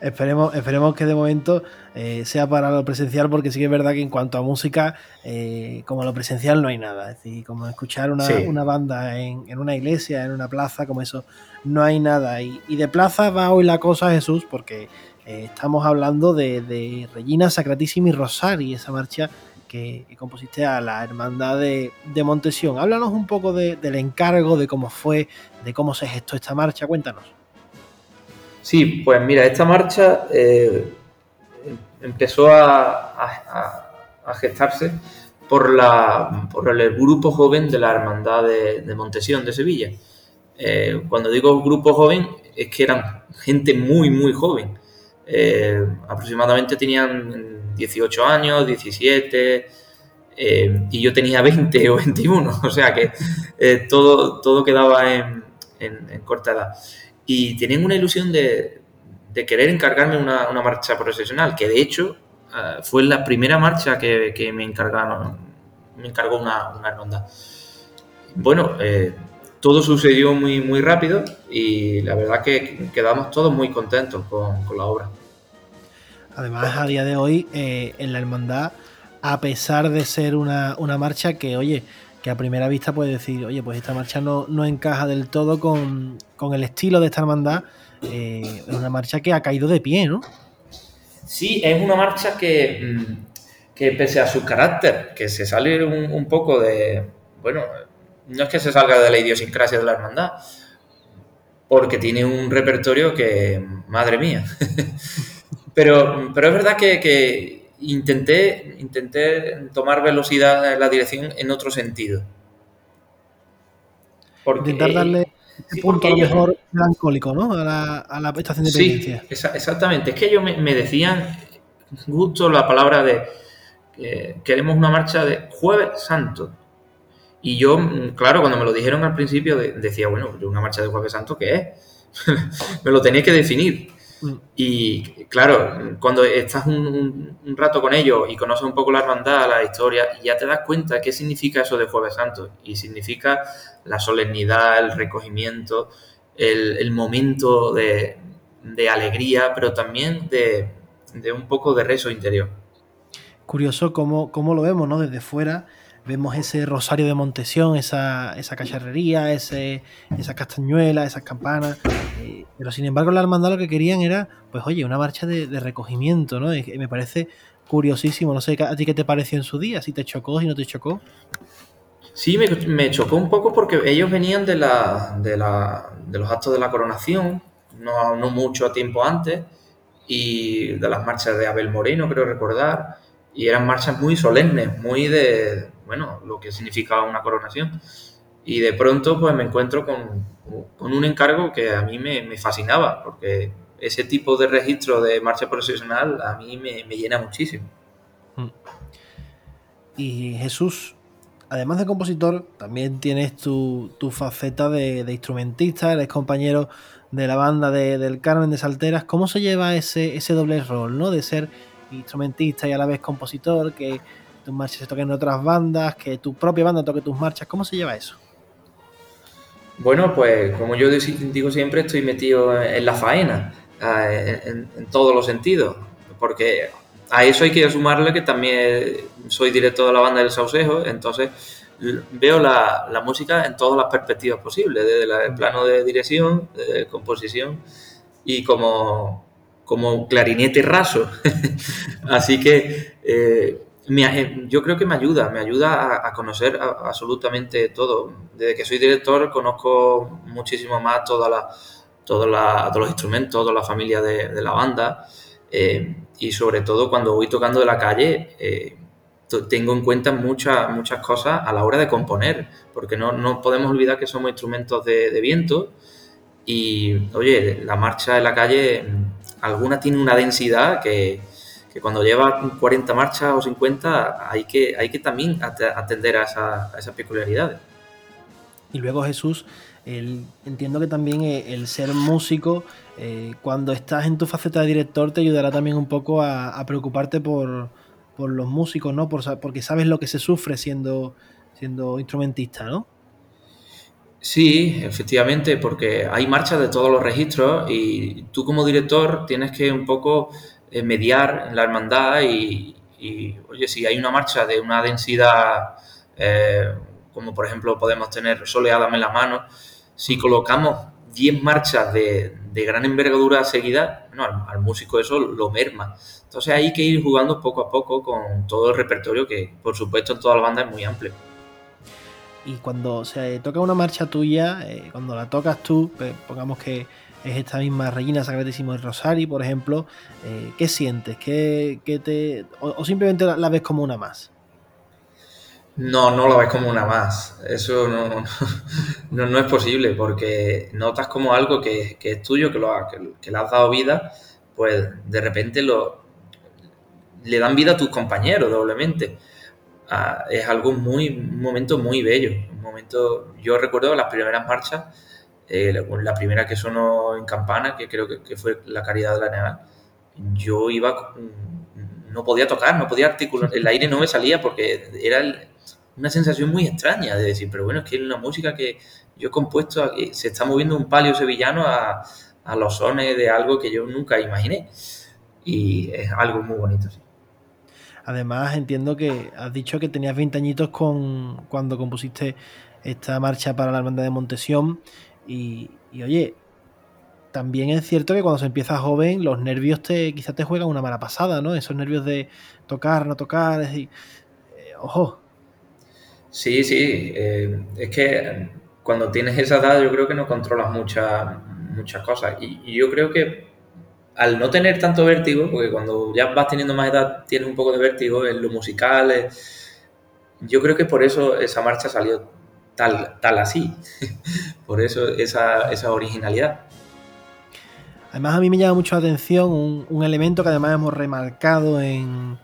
Esperemos, esperemos que de momento eh, sea para lo presencial, porque sí que es verdad que en cuanto a música, eh, como lo presencial no hay nada. Es decir, como escuchar una, banda en, una iglesia, en una plaza, como eso, no hay nada. Y, de plaza va hoy la cosa, Jesús, porque eh, estamos hablando de, Regina Sacratissimi Rosari, esa marcha que, compusiste a la Hermandad de, de Montesión. Háblanos un poco del encargo, de cómo fue, de cómo se gestó esta marcha, cuéntanos. Sí, pues mira, esta marcha eh, empezó a, gestarse por, la, por el grupo joven de la Hermandad de, Montesión de Sevilla. Eh, cuando digo grupo joven, es que eran gente muy, muy joven. Eh, aproximadamente tenían 18 años, 17, y yo tenía 20 o 21, o sea que todo, todo quedaba en, en corta edad y tenían una ilusión de, querer encargarme una, marcha profesional, que de hecho eh, fue la primera marcha que, me encargaron, me encargó una, una hermandad. Bueno, eh, todo sucedió muy, muy rápido y la verdad que quedamos todos muy contentos con, la obra. Además, a día de hoy, eh, en la hermandad, a pesar de ser una, una, marcha que, oye, que a primera vista puede decir, oye, pues esta marcha no, no encaja del todo con, con, el estilo de esta hermandad, eh, es una marcha que ha caído de pie, ¿no? Sí, es una marcha que, mm, que pese a su carácter, que se sale un, poco de, bueno, no es que se salga de la idiosincrasia de la hermandad, porque tiene un repertorio que, madre mía. pero, pero es verdad que, intenté, intenté tomar velocidad en la dirección en otro sentido. Porque, Intentar darle sí, punto a lo mejor melancólico, ¿no? A la, a la estación de penitencia. Sí, exactamente. Es que ellos me, me decían justo la palabra de que queremos una marcha de Jueves Santo. Y yo, claro, cuando me lo dijeron al principio, decía, bueno, una marcha de Jueves Santo, ¿qué es? me lo tenía que definir. Mm. Y claro, cuando estás un, un, un, rato con ellos y conoces un poco la hermandad, la historia, ya te das cuenta qué significa eso de Jueves Santo. Y significa la solemnidad, el recogimiento, el, el momento de, de, alegría, pero también de, de, un poco de rezo interior. Curioso cómo, cómo lo vemos, ¿no? Desde fuera vemos ese rosario de Montesión, esa, esa cacharrería, ese, esa castañuela, esas campanas. Eh, pero sin embargo, la hermandad lo que querían era, pues oye, una marcha de, recogimiento, ¿no? Me parece curiosísimo. No sé a ti qué te pareció en su día, si te chocó, si no te chocó. Sí, me, me chocó un poco porque ellos venían de, la, de, la, de los actos de la coronación, no, no mucho tiempo antes, y de las marchas de Abel Moreno, creo recordar y eran marchas muy solemnes, muy de, bueno, lo que significaba una coronación. Y de pronto pues me encuentro con, con un encargo que a mí me, me, fascinaba, porque ese tipo de registro de marcha profesional a mí me, me llena muchísimo. Y Jesús, además de compositor, también tienes tu, tu faceta de, de, instrumentista, eres compañero de la banda de, del Carmen de Salteras. ¿Cómo se lleva ese, ese doble rol, ¿no? De ser instrumentista y a la vez compositor, que tus marchas se toquen en otras bandas, que tu propia banda toque tus marchas. ¿Cómo se lleva eso? Bueno, pues como yo digo siempre, estoy metido en la faena, en, todos los sentidos, porque a eso hay que sumarle que también soy director de la banda del Saucejo, entonces veo la, música en todas las perspectivas posibles, desde el plano de dirección, de composición y como, como clarinete raso. Así que eh, me, yo creo que me ayuda, me ayuda a, a conocer a, absolutamente todo. Desde que soy director conozco muchísimo más toda la, toda la, todos los instrumentos, toda la familia de, de la banda eh, y sobre todo cuando voy tocando de la calle eh, tengo en cuenta muchas, muchas cosas a la hora de componer, porque no, no podemos olvidar que somos instrumentos de, de viento y, oye, la marcha en la calle alguna tiene una densidad que, que, cuando lleva 40 marchas o 50 hay que, hay que también atender a, esa, a esas peculiaridades. Y luego Jesús, el, entiendo que también el ser músico, eh, cuando estás en tu faceta de director, te ayudará también un poco a, a preocuparte por, por, los músicos, ¿no? Por, porque sabes lo que se sufre siendo, siendo instrumentista, ¿no? Sí, efectivamente, porque hay marchas de todos los registros y tú como director tienes que un poco eh, mediar en la hermandad y, oye, si hay una marcha de una densidad, eh, como por ejemplo podemos tener soleada en la mano, si colocamos 10 marchas de, de, gran envergadura seguida, al, músico eso lo merma. Entonces hay que ir jugando poco a poco con todo el repertorio que por supuesto en toda la banda es muy amplio y cuando se toca una marcha tuya, eh, cuando la tocas tú, pues, pongamos que es esta misma Reina Sacratísimo del Rosario, por ejemplo, eh, ¿qué sientes? ¿Qué, qué te, o, simplemente la, ves como una más? No, no la ves como una más. Eso no, no, no es posible, porque notas como algo que, que es tuyo, que, lo ha, que, le has dado vida, pues de repente lo, le dan vida a tus compañeros doblemente uh, es algo muy, un momento muy bello. Un momento, yo recuerdo las primeras marchas, eh, la primera que sonó en Campana, que creo que, fue la Caridad de la Neval, yo iba, no podía tocar, no podía articular, el aire no me salía porque era una sensación muy extraña de decir, pero bueno, es que es una música que yo he compuesto, se está moviendo un palio sevillano a, a los sones de algo que yo nunca imaginé. y es algo muy bonito. Sí. Además, entiendo que has dicho que tenías 20 añitos con, cuando compusiste esta marcha para la Hermandad de Montesión. Y, oye, también es cierto que cuando se empieza joven, los nervios te quizás te juegan una mala pasada, ¿no? Esos nervios de tocar, no tocar, es decir, eh, ojo. Sí, sí, eh, es que cuando tienes esa edad yo creo que no controlas muchas muchas cosas. y yo creo que al no tener tanto vértigo, porque cuando ya vas teniendo más edad tienes un poco de vértigo en lo musical, yo creo que por eso esa marcha salió tal, tal así, por eso esa, esa, originalidad. Además a mí me llama mucho la atención un, elemento que además hemos remarcado en,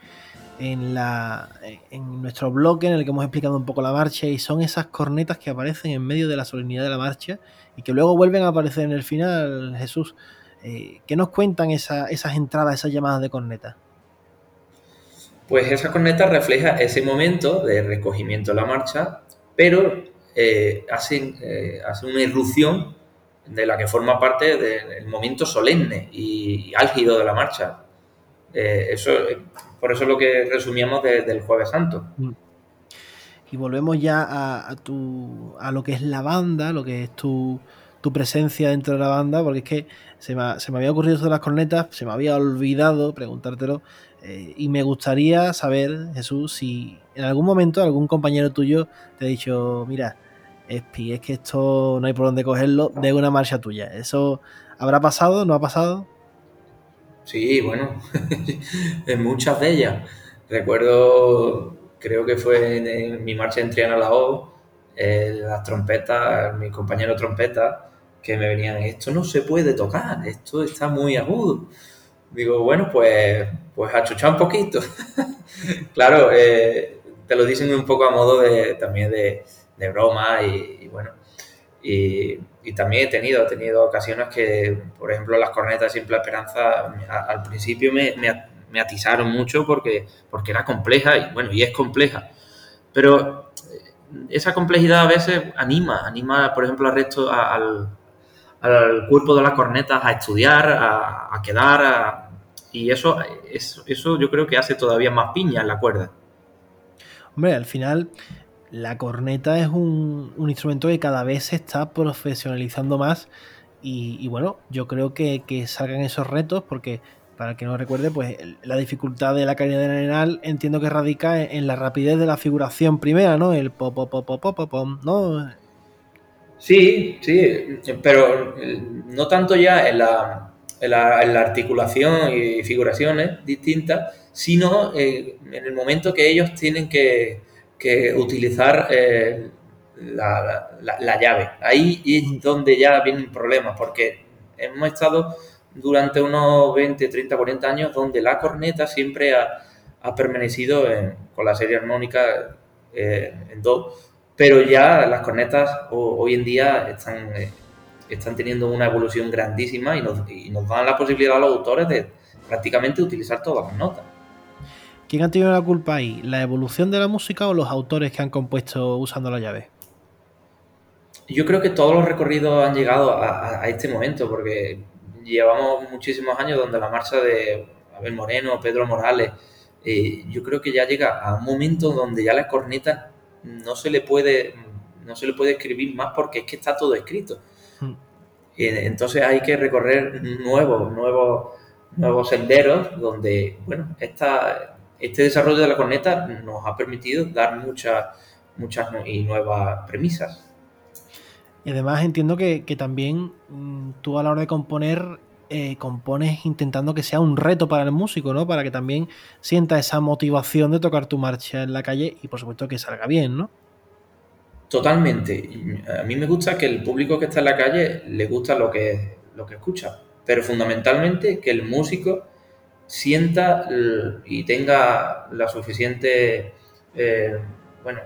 en, la, en nuestro blog en el que hemos explicado un poco la marcha y son esas cornetas que aparecen en medio de la solemnidad de la marcha y que luego vuelven a aparecer en el final, Jesús. Eh, ¿Qué nos cuentan esas entradas, esas llamadas de corneta? Pues esa corneta refleja ese momento de recogimiento de la marcha, pero eh, hace, eh, hace, una irrupción de la que forma parte del momento solemne y, álgido de la marcha. eso, por eso es lo que resumíamos del Jueves Santo. Mm. Y volvemos ya a, a lo que es la banda, lo que es tu, tu presencia dentro de la banda, porque es que se me, había ocurrido de las cornetas, se me había olvidado preguntártelo, eh, y me gustaría saber, Jesús, si en algún momento algún compañero tuyo te ha dicho, mira, Es que esto no hay por dónde cogerlo de una marcha tuya. ¿Eso habrá pasado? ¿No ha pasado? Sí, bueno, en muchas de ellas. Recuerdo, creo que fue en, mi marcha en Triana La O, eh, las trompetas, mi compañero trompeta, que me venían, esto no se puede tocar, esto está muy agudo. Digo, bueno, pues, pues achuchar un poquito. claro, eh, te lo dicen un poco a modo de, también de, broma y, bueno, y, también he tenido, he tenido ocasiones que, por ejemplo, las cornetas de Simple Esperanza al principio me, atizaron mucho porque, porque era compleja y bueno, y es compleja. Pero esa complejidad a veces anima, anima, por ejemplo, al resto, al, al cuerpo de las cornetas a estudiar, a, quedar, y eso, eso, yo creo que hace todavía más piña en la cuerda. Hombre, al final la corneta es un, instrumento que cada vez se está profesionalizando más y, bueno, yo creo que, salgan esos retos porque para el que no recuerde, pues la dificultad de la caña de arenal entiendo que radica en, la rapidez de la figuración primera, ¿no? El pop, pop, pop, pop, pop, ¿no? Sí, sí, pero eh, no tanto ya en la, en la, articulación y figuraciones distintas, sino eh, en el momento que ellos tienen que, utilizar eh, la, llave. Ahí es donde ya vienen problemas, porque hemos estado durante unos 20, 30, 40 años donde la corneta siempre ha, permanecido con la serie armónica en do pero ya las cornetas hoy en día están, eh, están teniendo una evolución grandísima y nos, dan la posibilidad a los autores de prácticamente utilizar todas las notas. ¿Quién ha tenido la culpa ahí? ¿La evolución de la música o los autores que han compuesto usando la llave? Yo creo que todos los recorridos han llegado a, este momento, porque llevamos muchísimos años donde la marcha de Abel Moreno, Pedro Morales, eh, yo creo que ya llega a un momento donde ya las cornetas no se le puede, no se le puede escribir más porque es que está todo escrito. Hmm. Entonces hay que recorrer nuevos, nuevos, nuevos senderos donde, bueno, esta, este desarrollo de la corneta nos ha permitido dar muchas, muchas y nuevas premisas. Y además entiendo que, también mm, tú a la hora de componer eh, compones intentando que sea un reto para el músico, ¿no? Para que también sienta esa motivación de tocar tu marcha en la calle y por supuesto que salga bien, ¿no? Totalmente. A mí me gusta que el público que está en la calle le gusta lo que, lo que escucha, pero fundamentalmente que el músico sienta y tenga la suficiente, eh, bueno,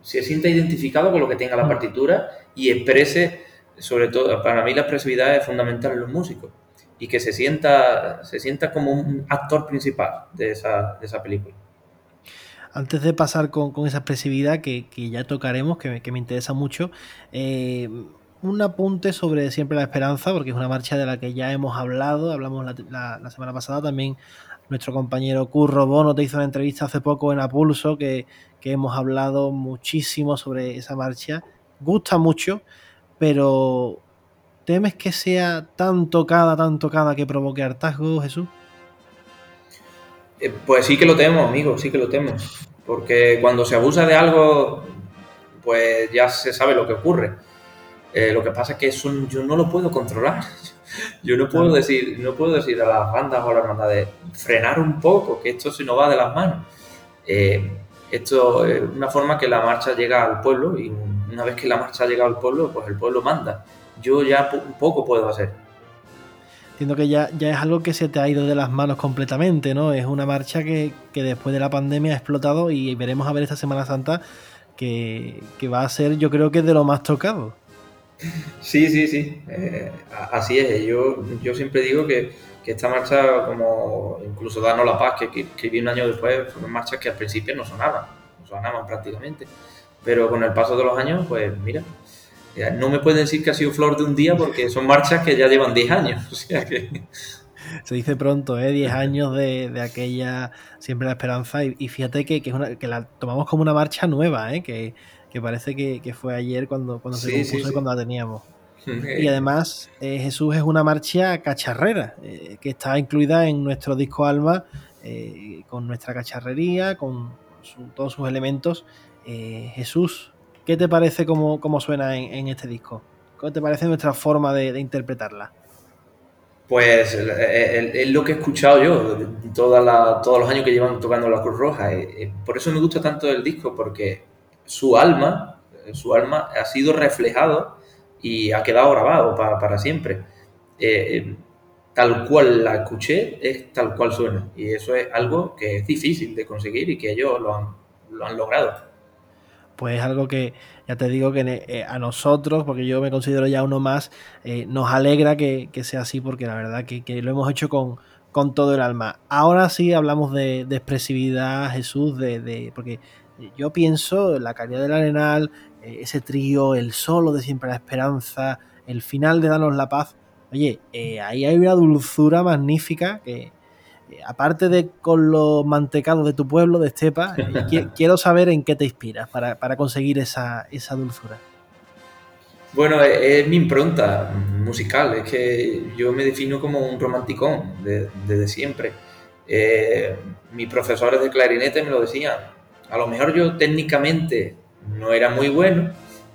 se sienta identificado con lo que tenga la partitura y exprese sobre todo, para mí la expresividad es fundamental en los músicos y que se sienta, se sienta como un actor principal de esa, película. Antes de pasar con, esa expresividad que, ya tocaremos, que me, interesa mucho, eh, un apunte sobre Siempre la Esperanza, porque es una marcha de la que ya hemos hablado, hablamos la, semana pasada también. Nuestro compañero Curro Bono te hizo una entrevista hace poco en Apulso que, que hemos hablado muchísimo sobre esa marcha. Gusta mucho, pero ¿temes que sea tan tocada, tan tocada que provoque hartazgo, Jesús? Eh, pues sí que lo temo, amigo, sí que lo temo. Porque cuando se abusa de algo, pues ya se sabe lo que ocurre. Eh, lo que pasa es que eso yo no lo puedo controlar. Yo no puedo decir, no puedo decir a las bandas o a las hermandades frenar un poco, que esto se nos va de las manos. Eh, esto es una forma que la marcha llega al pueblo y una vez que la marcha ha llegado al pueblo, pues el pueblo manda. Yo ya un poco puedo hacer. Entiendo que ya, ya es algo que se te ha ido de las manos completamente, ¿no? Es una marcha que, que después de la pandemia ha explotado y veremos a ver esta Semana Santa que, que va a ser, yo creo que de lo más tocado. Sí, sí, sí, eh, así es. Yo, yo siempre digo que, que, esta marcha, como incluso Danos la Paz, que escribí un año después, fueron marchas que al principio no sonaban, no sonaban prácticamente. Pero con el paso de los años, pues mira, no me pueden decir que ha sido flor de un día porque son marchas que ya llevan 10 años. O sea que... Se dice pronto, ¿eh? 10 años de, de aquella Siempre la Esperanza. Y, fíjate que, que, es una, que, la tomamos como una marcha nueva, ¿eh? que, que parece que, que, fue ayer cuando, cuando se compuso y cuando la teníamos. Y además, eh, Jesús es una marcha cacharrera, eh, que está incluida en nuestro disco Alma, eh, con nuestra cacharrería, con su, todos sus elementos. Jesús, ¿qué te parece cómo, cómo suena en, en, este disco? ¿Cómo te parece nuestra forma de, de interpretarla? Pues es lo que he escuchado yo toda la, todos los años que llevan tocando la Cruz Roja. Por eso me gusta tanto el disco, porque su alma, su alma ha sido reflejado y ha quedado grabado para, para siempre. Eh, tal cual la escuché, es tal cual suena. Y eso es algo que es difícil de conseguir y que ellos lo han, lo han logrado. Pues es algo que ya te digo que eh, a nosotros, porque yo me considero ya uno más, eh, nos alegra que, que, sea así, porque la verdad que, que lo hemos hecho con, con, todo el alma. Ahora sí hablamos de, de expresividad, Jesús, de, de, porque yo pienso en la calidad del Arenal, eh, ese trío, el solo de Siempre la Esperanza, el final de Danos la Paz. Oye, eh, ahí hay una dulzura magnífica que, eh, aparte de con los mantecados de tu pueblo, de Estepa, eh, quiero saber en qué te inspiras para, para conseguir esa, esa, dulzura. Bueno, es, es, mi impronta musical, es que yo me defino como un romanticón desde de siempre. Eh, mis profesores de clarinete me lo decían, a lo mejor yo técnicamente no era muy bueno,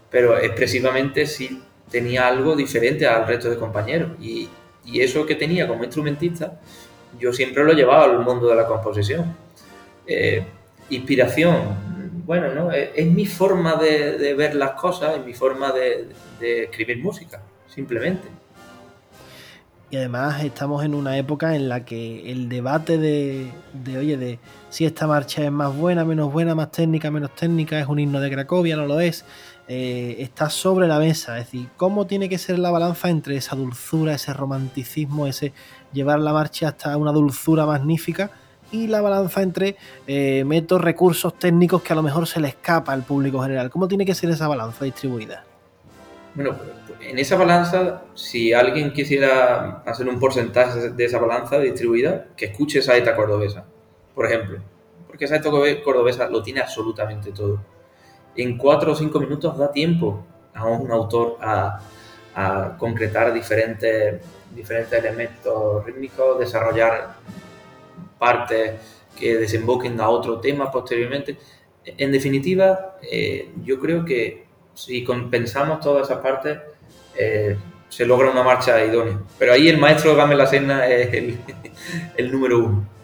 pero expresivamente sí tenía algo diferente al resto de compañeros. Y, eso que tenía como instrumentista, yo siempre lo he llevado al mundo de la composición. Eh, inspiración, bueno, ¿no? Es, es mi forma de, ver las cosas, es mi forma de, escribir música, simplemente. Y además estamos en una época en la que el debate de, de, oye, de si esta marcha es más buena, menos buena, más técnica, menos técnica, es un himno de Cracovia, no lo es, eh, está sobre la mesa. Es decir, cómo tiene que ser la balanza entre esa dulzura, ese romanticismo, ese llevar la marcha hasta una dulzura magnífica y la balanza entre eh, métodos, recursos técnicos que a lo mejor se le escapa al público general. ¿Cómo tiene que ser esa balanza distribuida? Bueno, en esa balanza, si alguien quisiera hacer un porcentaje de esa balanza distribuida, que escuche Saeta Cordobesa, por ejemplo. Porque Saeta Cordobesa lo tiene absolutamente todo. En cuatro o cinco minutos da tiempo a un autor a, concretar diferentes, diferentes elementos rítmicos, desarrollar partes que desemboquen a otro tema posteriormente. En definitiva, eh, yo creo que si compensamos todas esas partes, eh, se logra una marcha idónea. Pero ahí el maestro Gamel La Serna es el, el número uno.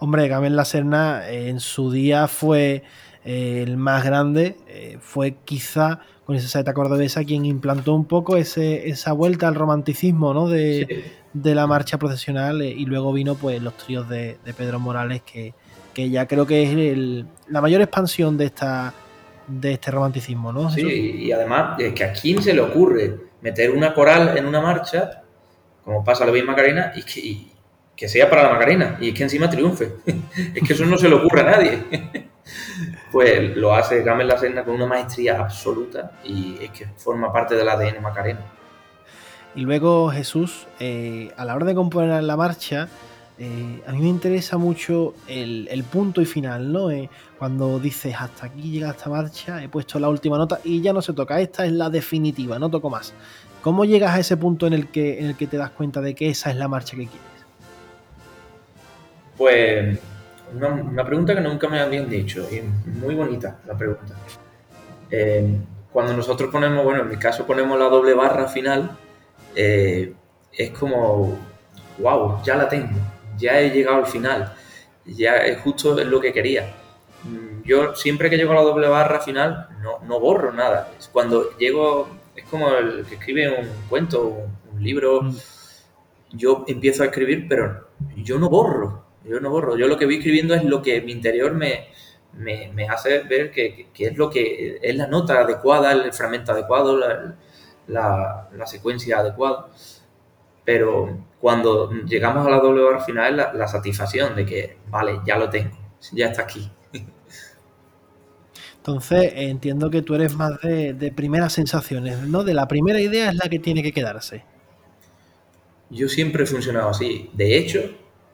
Hombre, Gamel La Serna eh, en su día fue eh, el más grande, eh, fue quizá con esa saeta cordobesa quien implantó un poco ese, esa vuelta al romanticismo ¿no? de, sí. de, la marcha procesional y luego vino pues los tríos de, de Pedro Morales que, que, ya creo que es el, la mayor expansión de esta de este romanticismo, ¿no? Sí, y además es que a quién se le ocurre meter una coral en una marcha, como pasa la misma Macarena, y que, y que sea para la Macarena, y es que encima triunfe. es que eso no se le ocurre a nadie. pues lo hace Gamen La Serna con una maestría absoluta y es que forma parte del ADN Macarena. Y luego Jesús, eh, a la hora de componer la marcha, eh, a mí me interesa mucho el, punto y final, ¿no? Eh, cuando dices hasta aquí llega esta marcha, he puesto la última nota y ya no se toca, esta es la definitiva, no toco más. ¿Cómo llegas a ese punto en el que, en el que te das cuenta de que esa es la marcha que quieres? Pues una, pregunta que nunca me habían dicho y muy bonita la pregunta. cuando nosotros ponemos, bueno, en mi caso ponemos la doble barra final, eh, es como, wow, ya la tengo, ya he llegado al final, ya es justo lo que quería. Mm, yo siempre que llego a la doble barra final no, no borro nada. Cuando llego, es como el que escribe un cuento, un, libro, mm. yo empiezo a escribir, pero yo no borro, yo no borro. Yo lo que voy escribiendo es lo que mi interior me, me, hace ver que, que, es lo que es la nota adecuada, el fragmento adecuado, la, la, secuencia adecuada. Pero cuando llegamos a la doble barra final es la, satisfacción de que, vale, ya lo tengo, ya está aquí. Entonces entiendo que tú eres más de, primeras sensaciones, ¿no? De la primera idea es la que tiene que quedarse. Yo siempre he funcionado así. De hecho,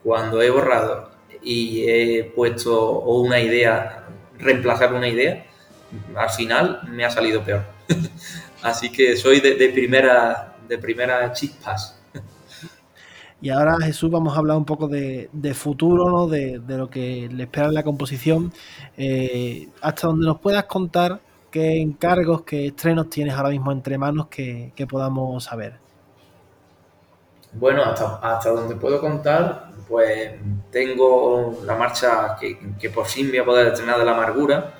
cuando he borrado y he puesto una idea, reemplazar una idea, al final me ha salido peor. Así que soy de, primera, de primera chispas. Y ahora, Jesús, vamos a hablar un poco de, futuro, ¿no? de, lo que le espera en la composición. Eh, hasta donde nos puedas contar qué encargos, qué estrenos tienes ahora mismo entre manos que, podamos saber. Bueno, hasta, hasta, donde puedo contar, pues tengo la marcha que, que, por fin voy a poder estrenar de la amargura,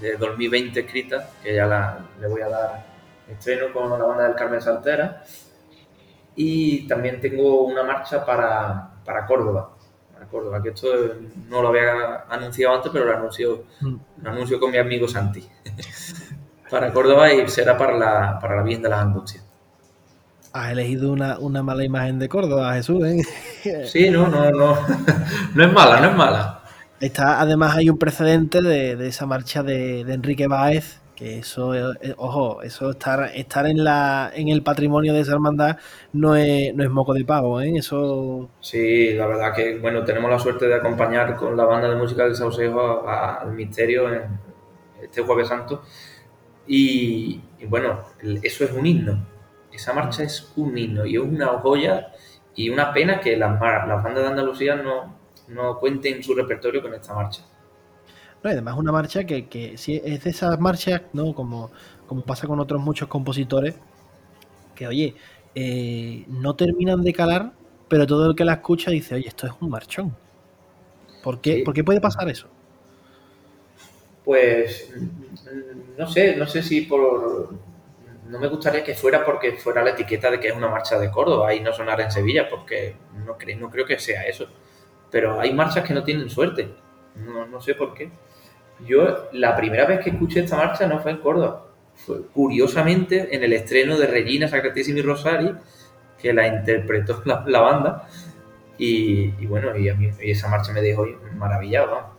de 2020 escrita, que ya la, le voy a dar estreno con la banda del Carmen Saltera y también tengo una marcha para, para Córdoba. Para Córdoba, que esto no lo había anunciado antes, pero lo anuncio, mm. lo anuncio con mi amigo Santi. para Córdoba y será para la, para la Virgen de las Angustias. Has elegido una, una, mala imagen de Córdoba, Jesús, ¿eh? Sí, no, no, no. No es mala, no es mala. Está, además hay un precedente de, de esa marcha de, de Enrique Báez que eso, eh, ojo, eso estar, estar en la en el patrimonio de esa hermandad no es, no es moco de pago, ¿eh? Eso... Sí, la verdad que, bueno, tenemos la suerte de acompañar con la banda de música del Saucejo al Misterio en este Jueves Santo y, bueno, eso es un himno, esa marcha es un himno y es una joya y una pena que las, las bandas de Andalucía no, no cuenten su repertorio con esta marcha. No, además una marcha que, es de esas marchas, ¿no? Como, como pasa con otros muchos compositores, que oye, eh, no terminan de calar, pero todo el que la escucha dice, oye, esto es un marchón. ¿Por qué, ¿Por qué puede pasar eso? Pues no sé, no sé si por no me gustaría que fuera porque fuera la etiqueta de que es una marcha de Córdoba y no sonara en Sevilla, porque no creo, no creo que sea eso. Pero hay marchas que no tienen suerte. No, no sé por qué. Yo la primera vez que escuché esta marcha no fue en Córdoba, fue curiosamente en el estreno de Regina Sacratissimi Rosari, que la interpretó la, banda, y, bueno, y a mí esa marcha me dejó maravillado. No,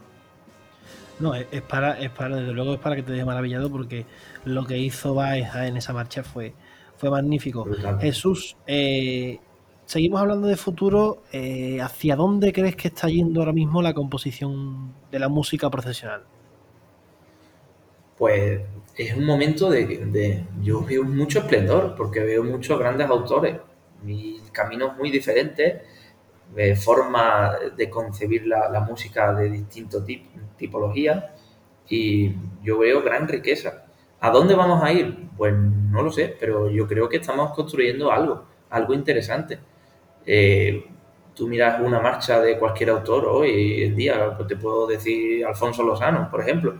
es para, es para, desde luego es para que te deje maravillado porque lo que hizo Baez en esa marcha fue, fue magnífico. Jesús, eh, seguimos hablando de futuro. Eh, ¿Hacia dónde crees que está yendo ahora mismo la composición de la música profesional? pues es un momento de, yo veo mucho esplendor porque veo muchos grandes autores y caminos muy diferentes, de forma de concebir la, música de distintos tipologías y yo veo gran riqueza. ¿A dónde vamos a ir? Pues no lo sé, pero yo creo que estamos construyendo algo, algo interesante. Eh, tú miras una marcha de cualquier autor hoy en día, pues te puedo decir Alfonso Lozano, por ejemplo,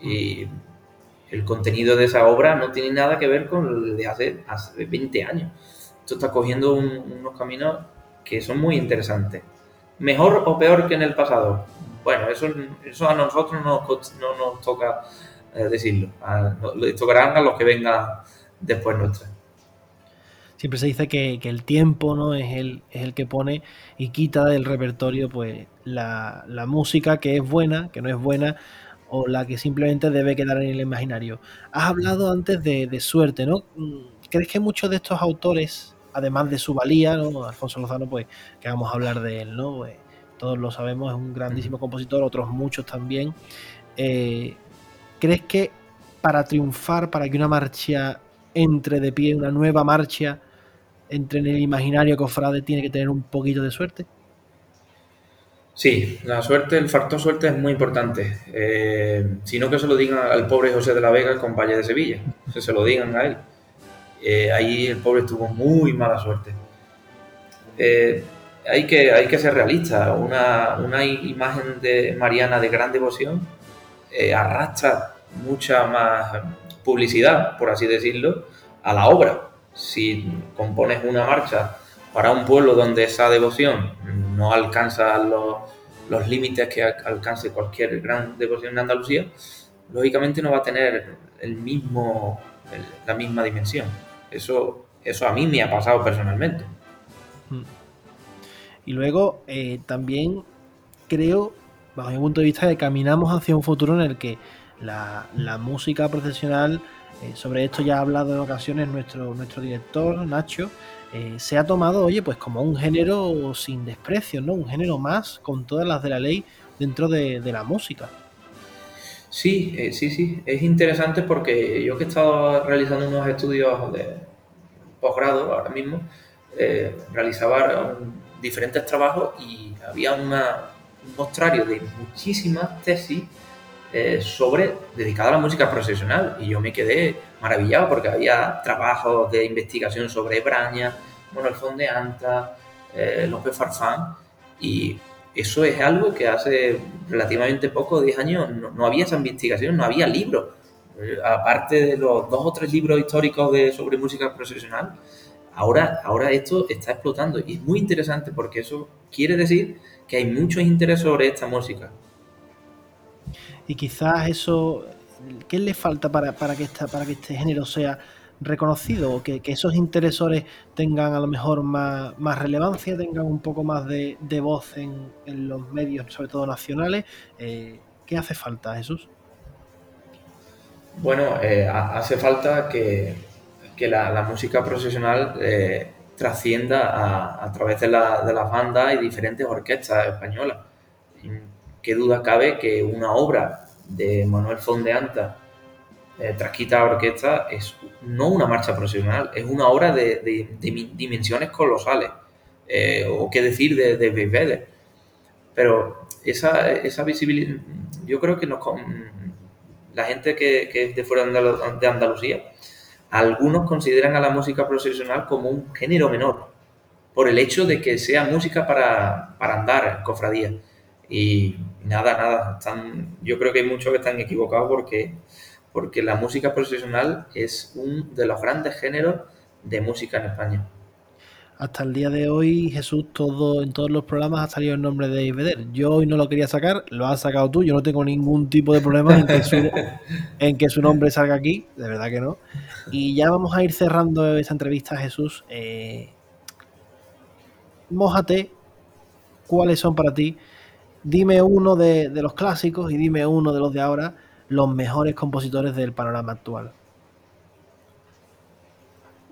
y el contenido de esa obra no tiene nada que ver con el de hace, hace 20 años. Esto está cogiendo unos caminos que son muy interesantes. ¿Mejor o peor que en el pasado? Bueno, eso, eso a nosotros no nos, toca eh, decirlo. A, tocarán a los que vengan después nuestra. Siempre se dice que, el tiempo ¿no? es, el, que pone y quita del repertorio pues la, música que es buena, que no es buena, o la que simplemente debe quedar en el imaginario. Has hablado antes de, suerte, ¿no? Mm, ¿Crees que muchos de estos autores, además de su valía, ¿no? Alfonso Lozano, pues que vamos a hablar de él, ¿no? Pues, todos lo sabemos, es un grandísimo compositor, otros muchos también. Eh, ¿Crees que para triunfar, para que una marcha entre de pie, una nueva marcha, entre en el imaginario cofrade, tiene que tener un poquito de suerte? Sí, la suerte, el factor suerte es muy importante. Eh, si no que se lo digan al pobre José de la Vega, el compañero de Sevilla, que se lo digan a él. Eh, ahí el pobre tuvo muy mala suerte. Eh, hay, que, hay que ser realista. Una, una, imagen de Mariana de gran devoción arrastra mucha más publicidad, por así decirlo, a la obra. Si compones una marcha para un pueblo donde esa devoción no alcanza los, límites que alcance cualquier gran devoción en Andalucía, lógicamente no va a tener el mismo, la misma dimensión. Eso, eso a mí me ha pasado personalmente. Y luego eh, también creo, bajo mi punto de vista, que caminamos hacia un futuro en el que la, música profesional, eh, sobre esto ya ha hablado en ocasiones nuestro, nuestro director, Nacho, eh, se ha tomado, oye, pues como un género sin desprecio, ¿no? Un género más con todas las de la ley dentro de, la música. Sí, eh, sí, sí. Es interesante porque yo que he estado realizando unos estudios de posgrado ahora mismo, eh, realizaba diferentes trabajos y había un mostrario de muchísimas tesis sobre dedicadas a la música profesional y yo me quedé maravillado porque había trabajos de investigación sobre Braña, Manuel Fondeanta, eh, López Farfán, y eso es algo que hace relativamente poco, 10 años, no, había esa investigación, no había libros. Eh, aparte de los dos o tres libros históricos de, sobre música profesional, ahora, ahora esto está explotando y es muy interesante porque eso quiere decir que hay mucho interés sobre esta música. Y quizás eso ¿Qué le falta para, que esta, para que este género sea reconocido o que, esos interesores tengan a lo mejor más, relevancia, tengan un poco más de, voz en, los medios, sobre todo nacionales? Eh, ¿Qué hace falta, Jesús? Bueno, eh, hace falta que, la, música profesional eh, trascienda a, través de, la, de las bandas y diferentes orquestas españolas. ¿Qué duda cabe que una obra de Manuel Fondeanta, eh, Trasquita Orquesta, es no una marcha profesional, es una obra de, dimensiones colosales, eh, o qué decir de, de Pero esa, esa visibilidad, yo creo que la gente que, es de fuera de Andalucía, algunos consideran a la música profesional como un género menor, por el hecho de que sea música para, para andar en cofradía. Y nada, nada, están, yo creo que hay muchos que están equivocados porque, porque la música profesional es uno de los grandes géneros de música en España. Hasta el día de hoy, Jesús, todo en todos los programas ha salido el nombre de Iveder. Yo hoy no lo quería sacar, lo has sacado tú. Yo no tengo ningún tipo de problema en que su, en que su nombre salga aquí, de verdad que no. Y ya vamos a ir cerrando esta entrevista, Jesús. Eh, mójate, ¿cuáles son para ti dime uno de, los clásicos y dime uno de los de ahora, los mejores compositores del panorama actual.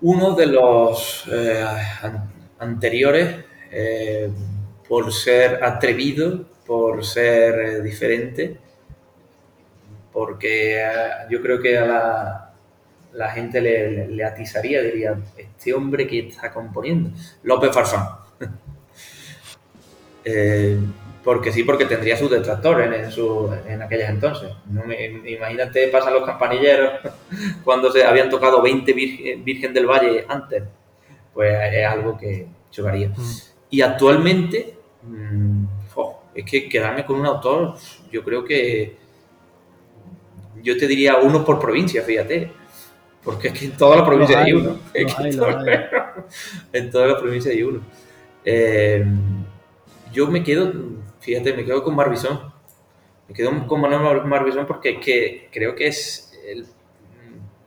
Uno de los eh, anteriores, eh, por ser atrevido, por ser eh, diferente, porque yo creo que a la, gente le, atizaría, diría, este hombre que está componiendo, López Farfán. porque sí, porque tendría sus detractores en, su, en aquellas entonces. No me, imagínate, pasan los campanilleros cuando se habían tocado 20 virgen, del Valle antes. Pues es algo que chocaría. Mm. Y actualmente, mm, es que quedarme con un autor, yo creo que yo te diría uno por provincia, fíjate. Porque es que en toda la provincia hay, uno. en toda la provincia hay uno. Eh, yo me quedo fíjate, me quedo con Barbizón. Me quedo con Manuel Barbizón porque que creo que es el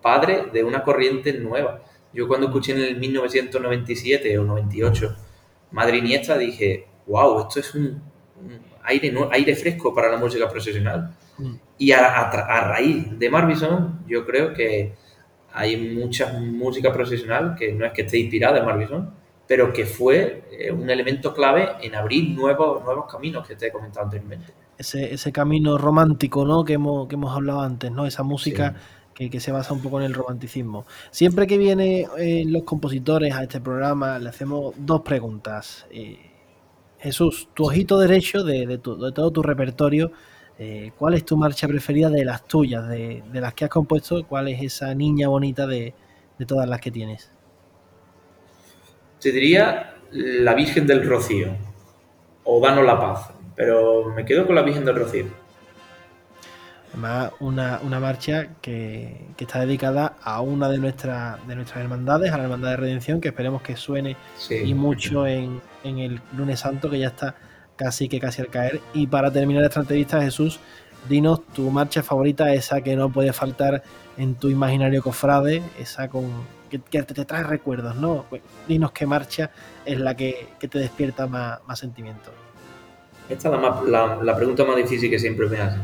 padre de una corriente nueva. Yo cuando escuché en el 1997 o 98 Madrid Iniesta dije, wow, esto es un, aire, aire fresco para la música profesional. Mm. Y a, raíz de Marbison, yo creo que hay mucha música profesional que no es que esté inspirada en Marbison, pero que fue eh, un elemento clave en abrir nuevos, nuevos caminos que te he comentado anteriormente. Ese, ese camino romántico, ¿no? Que hemos, que hemos hablado antes, ¿no? Esa música que, se basa un poco en el romanticismo. Siempre que vienen eh, los compositores a este programa, le hacemos dos preguntas. Eh, Jesús, tu ojito derecho de, todo tu repertorio, eh, ¿cuál es tu marcha preferida de las tuyas, de, las que has compuesto? ¿Cuál es esa niña bonita de, todas las que tienes? Te diría la Virgen del Rocío o Danos la Paz, pero me quedo con la Virgen del Rocío. Además, una, una marcha que, está dedicada a una de, nuestras de nuestras hermandades, a la Hermandad de Redención, que esperemos que suene y mucho en, el lunes santo, que ya está casi que casi al caer. Y para terminar esta entrevista, Jesús, dinos tu marcha favorita, esa que no puede faltar en tu imaginario cofrade, esa con que, te trae recuerdos, ¿no? Dinos qué marcha es la que, te despierta más, más sentimientos. Esta es la, la, la pregunta más difícil que siempre me hacen.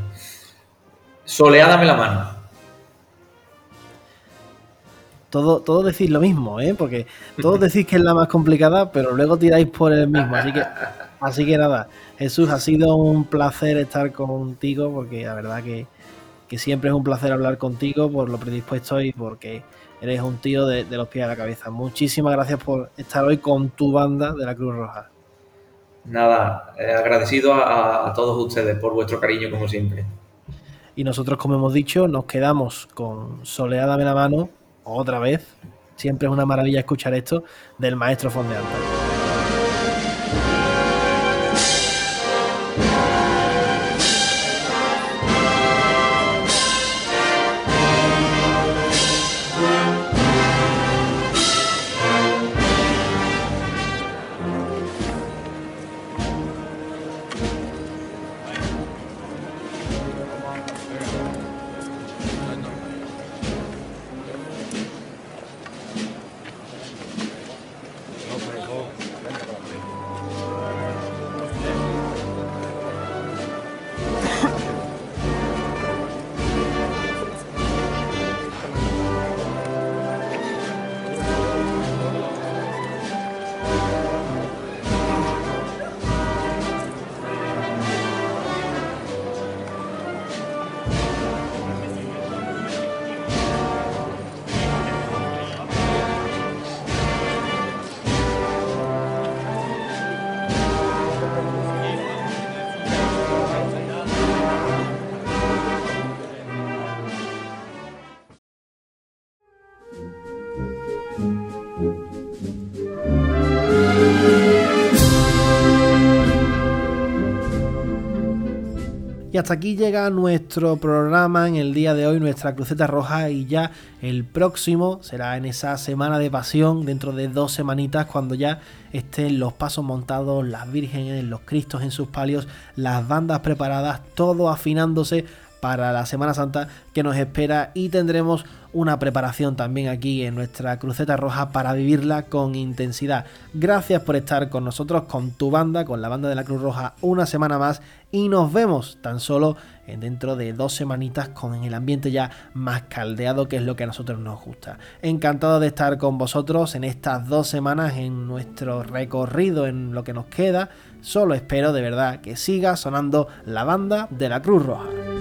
Soleá, dame la mano. Todo, todo decís lo mismo, ¿eh? Porque todos decís que es la más complicada, pero luego tiráis por el mismo. Así que, así que nada, Jesús, ha sido un placer estar contigo, porque la verdad que, siempre es un placer hablar contigo por lo predispuesto y porque eres un tío de, los pies a la cabeza. Muchísimas gracias por estar hoy con tu banda de la Cruz Roja. Nada, eh, agradecido a todos ustedes por vuestro cariño como siempre. Y nosotros, como hemos dicho, nos quedamos con Soleada de la mano, otra vez. Siempre es una maravilla escuchar esto del maestro Fondeanta. Y hasta aquí llega nuestro programa en el día de hoy, nuestra cruceta roja y ya el próximo será en esa semana de pasión, dentro de dos semanitas, cuando ya estén los pasos montados, las vírgenes, los cristos en sus palios, las bandas preparadas, todo afinándose para la Semana Santa que nos espera. Y tendremos una preparación también aquí en nuestra cruceta roja para vivirla con intensidad. Gracias por estar con nosotros, con tu banda, con la banda de la Cruz Roja una semana más y nos vemos tan solo dentro de dos semanitas con el ambiente ya más caldeado que es lo que a nosotros nos gusta. Encantado de estar con vosotros en estas dos semanas en nuestro recorrido en lo que nos queda. Solo espero de verdad que siga sonando la banda de la Cruz Roja.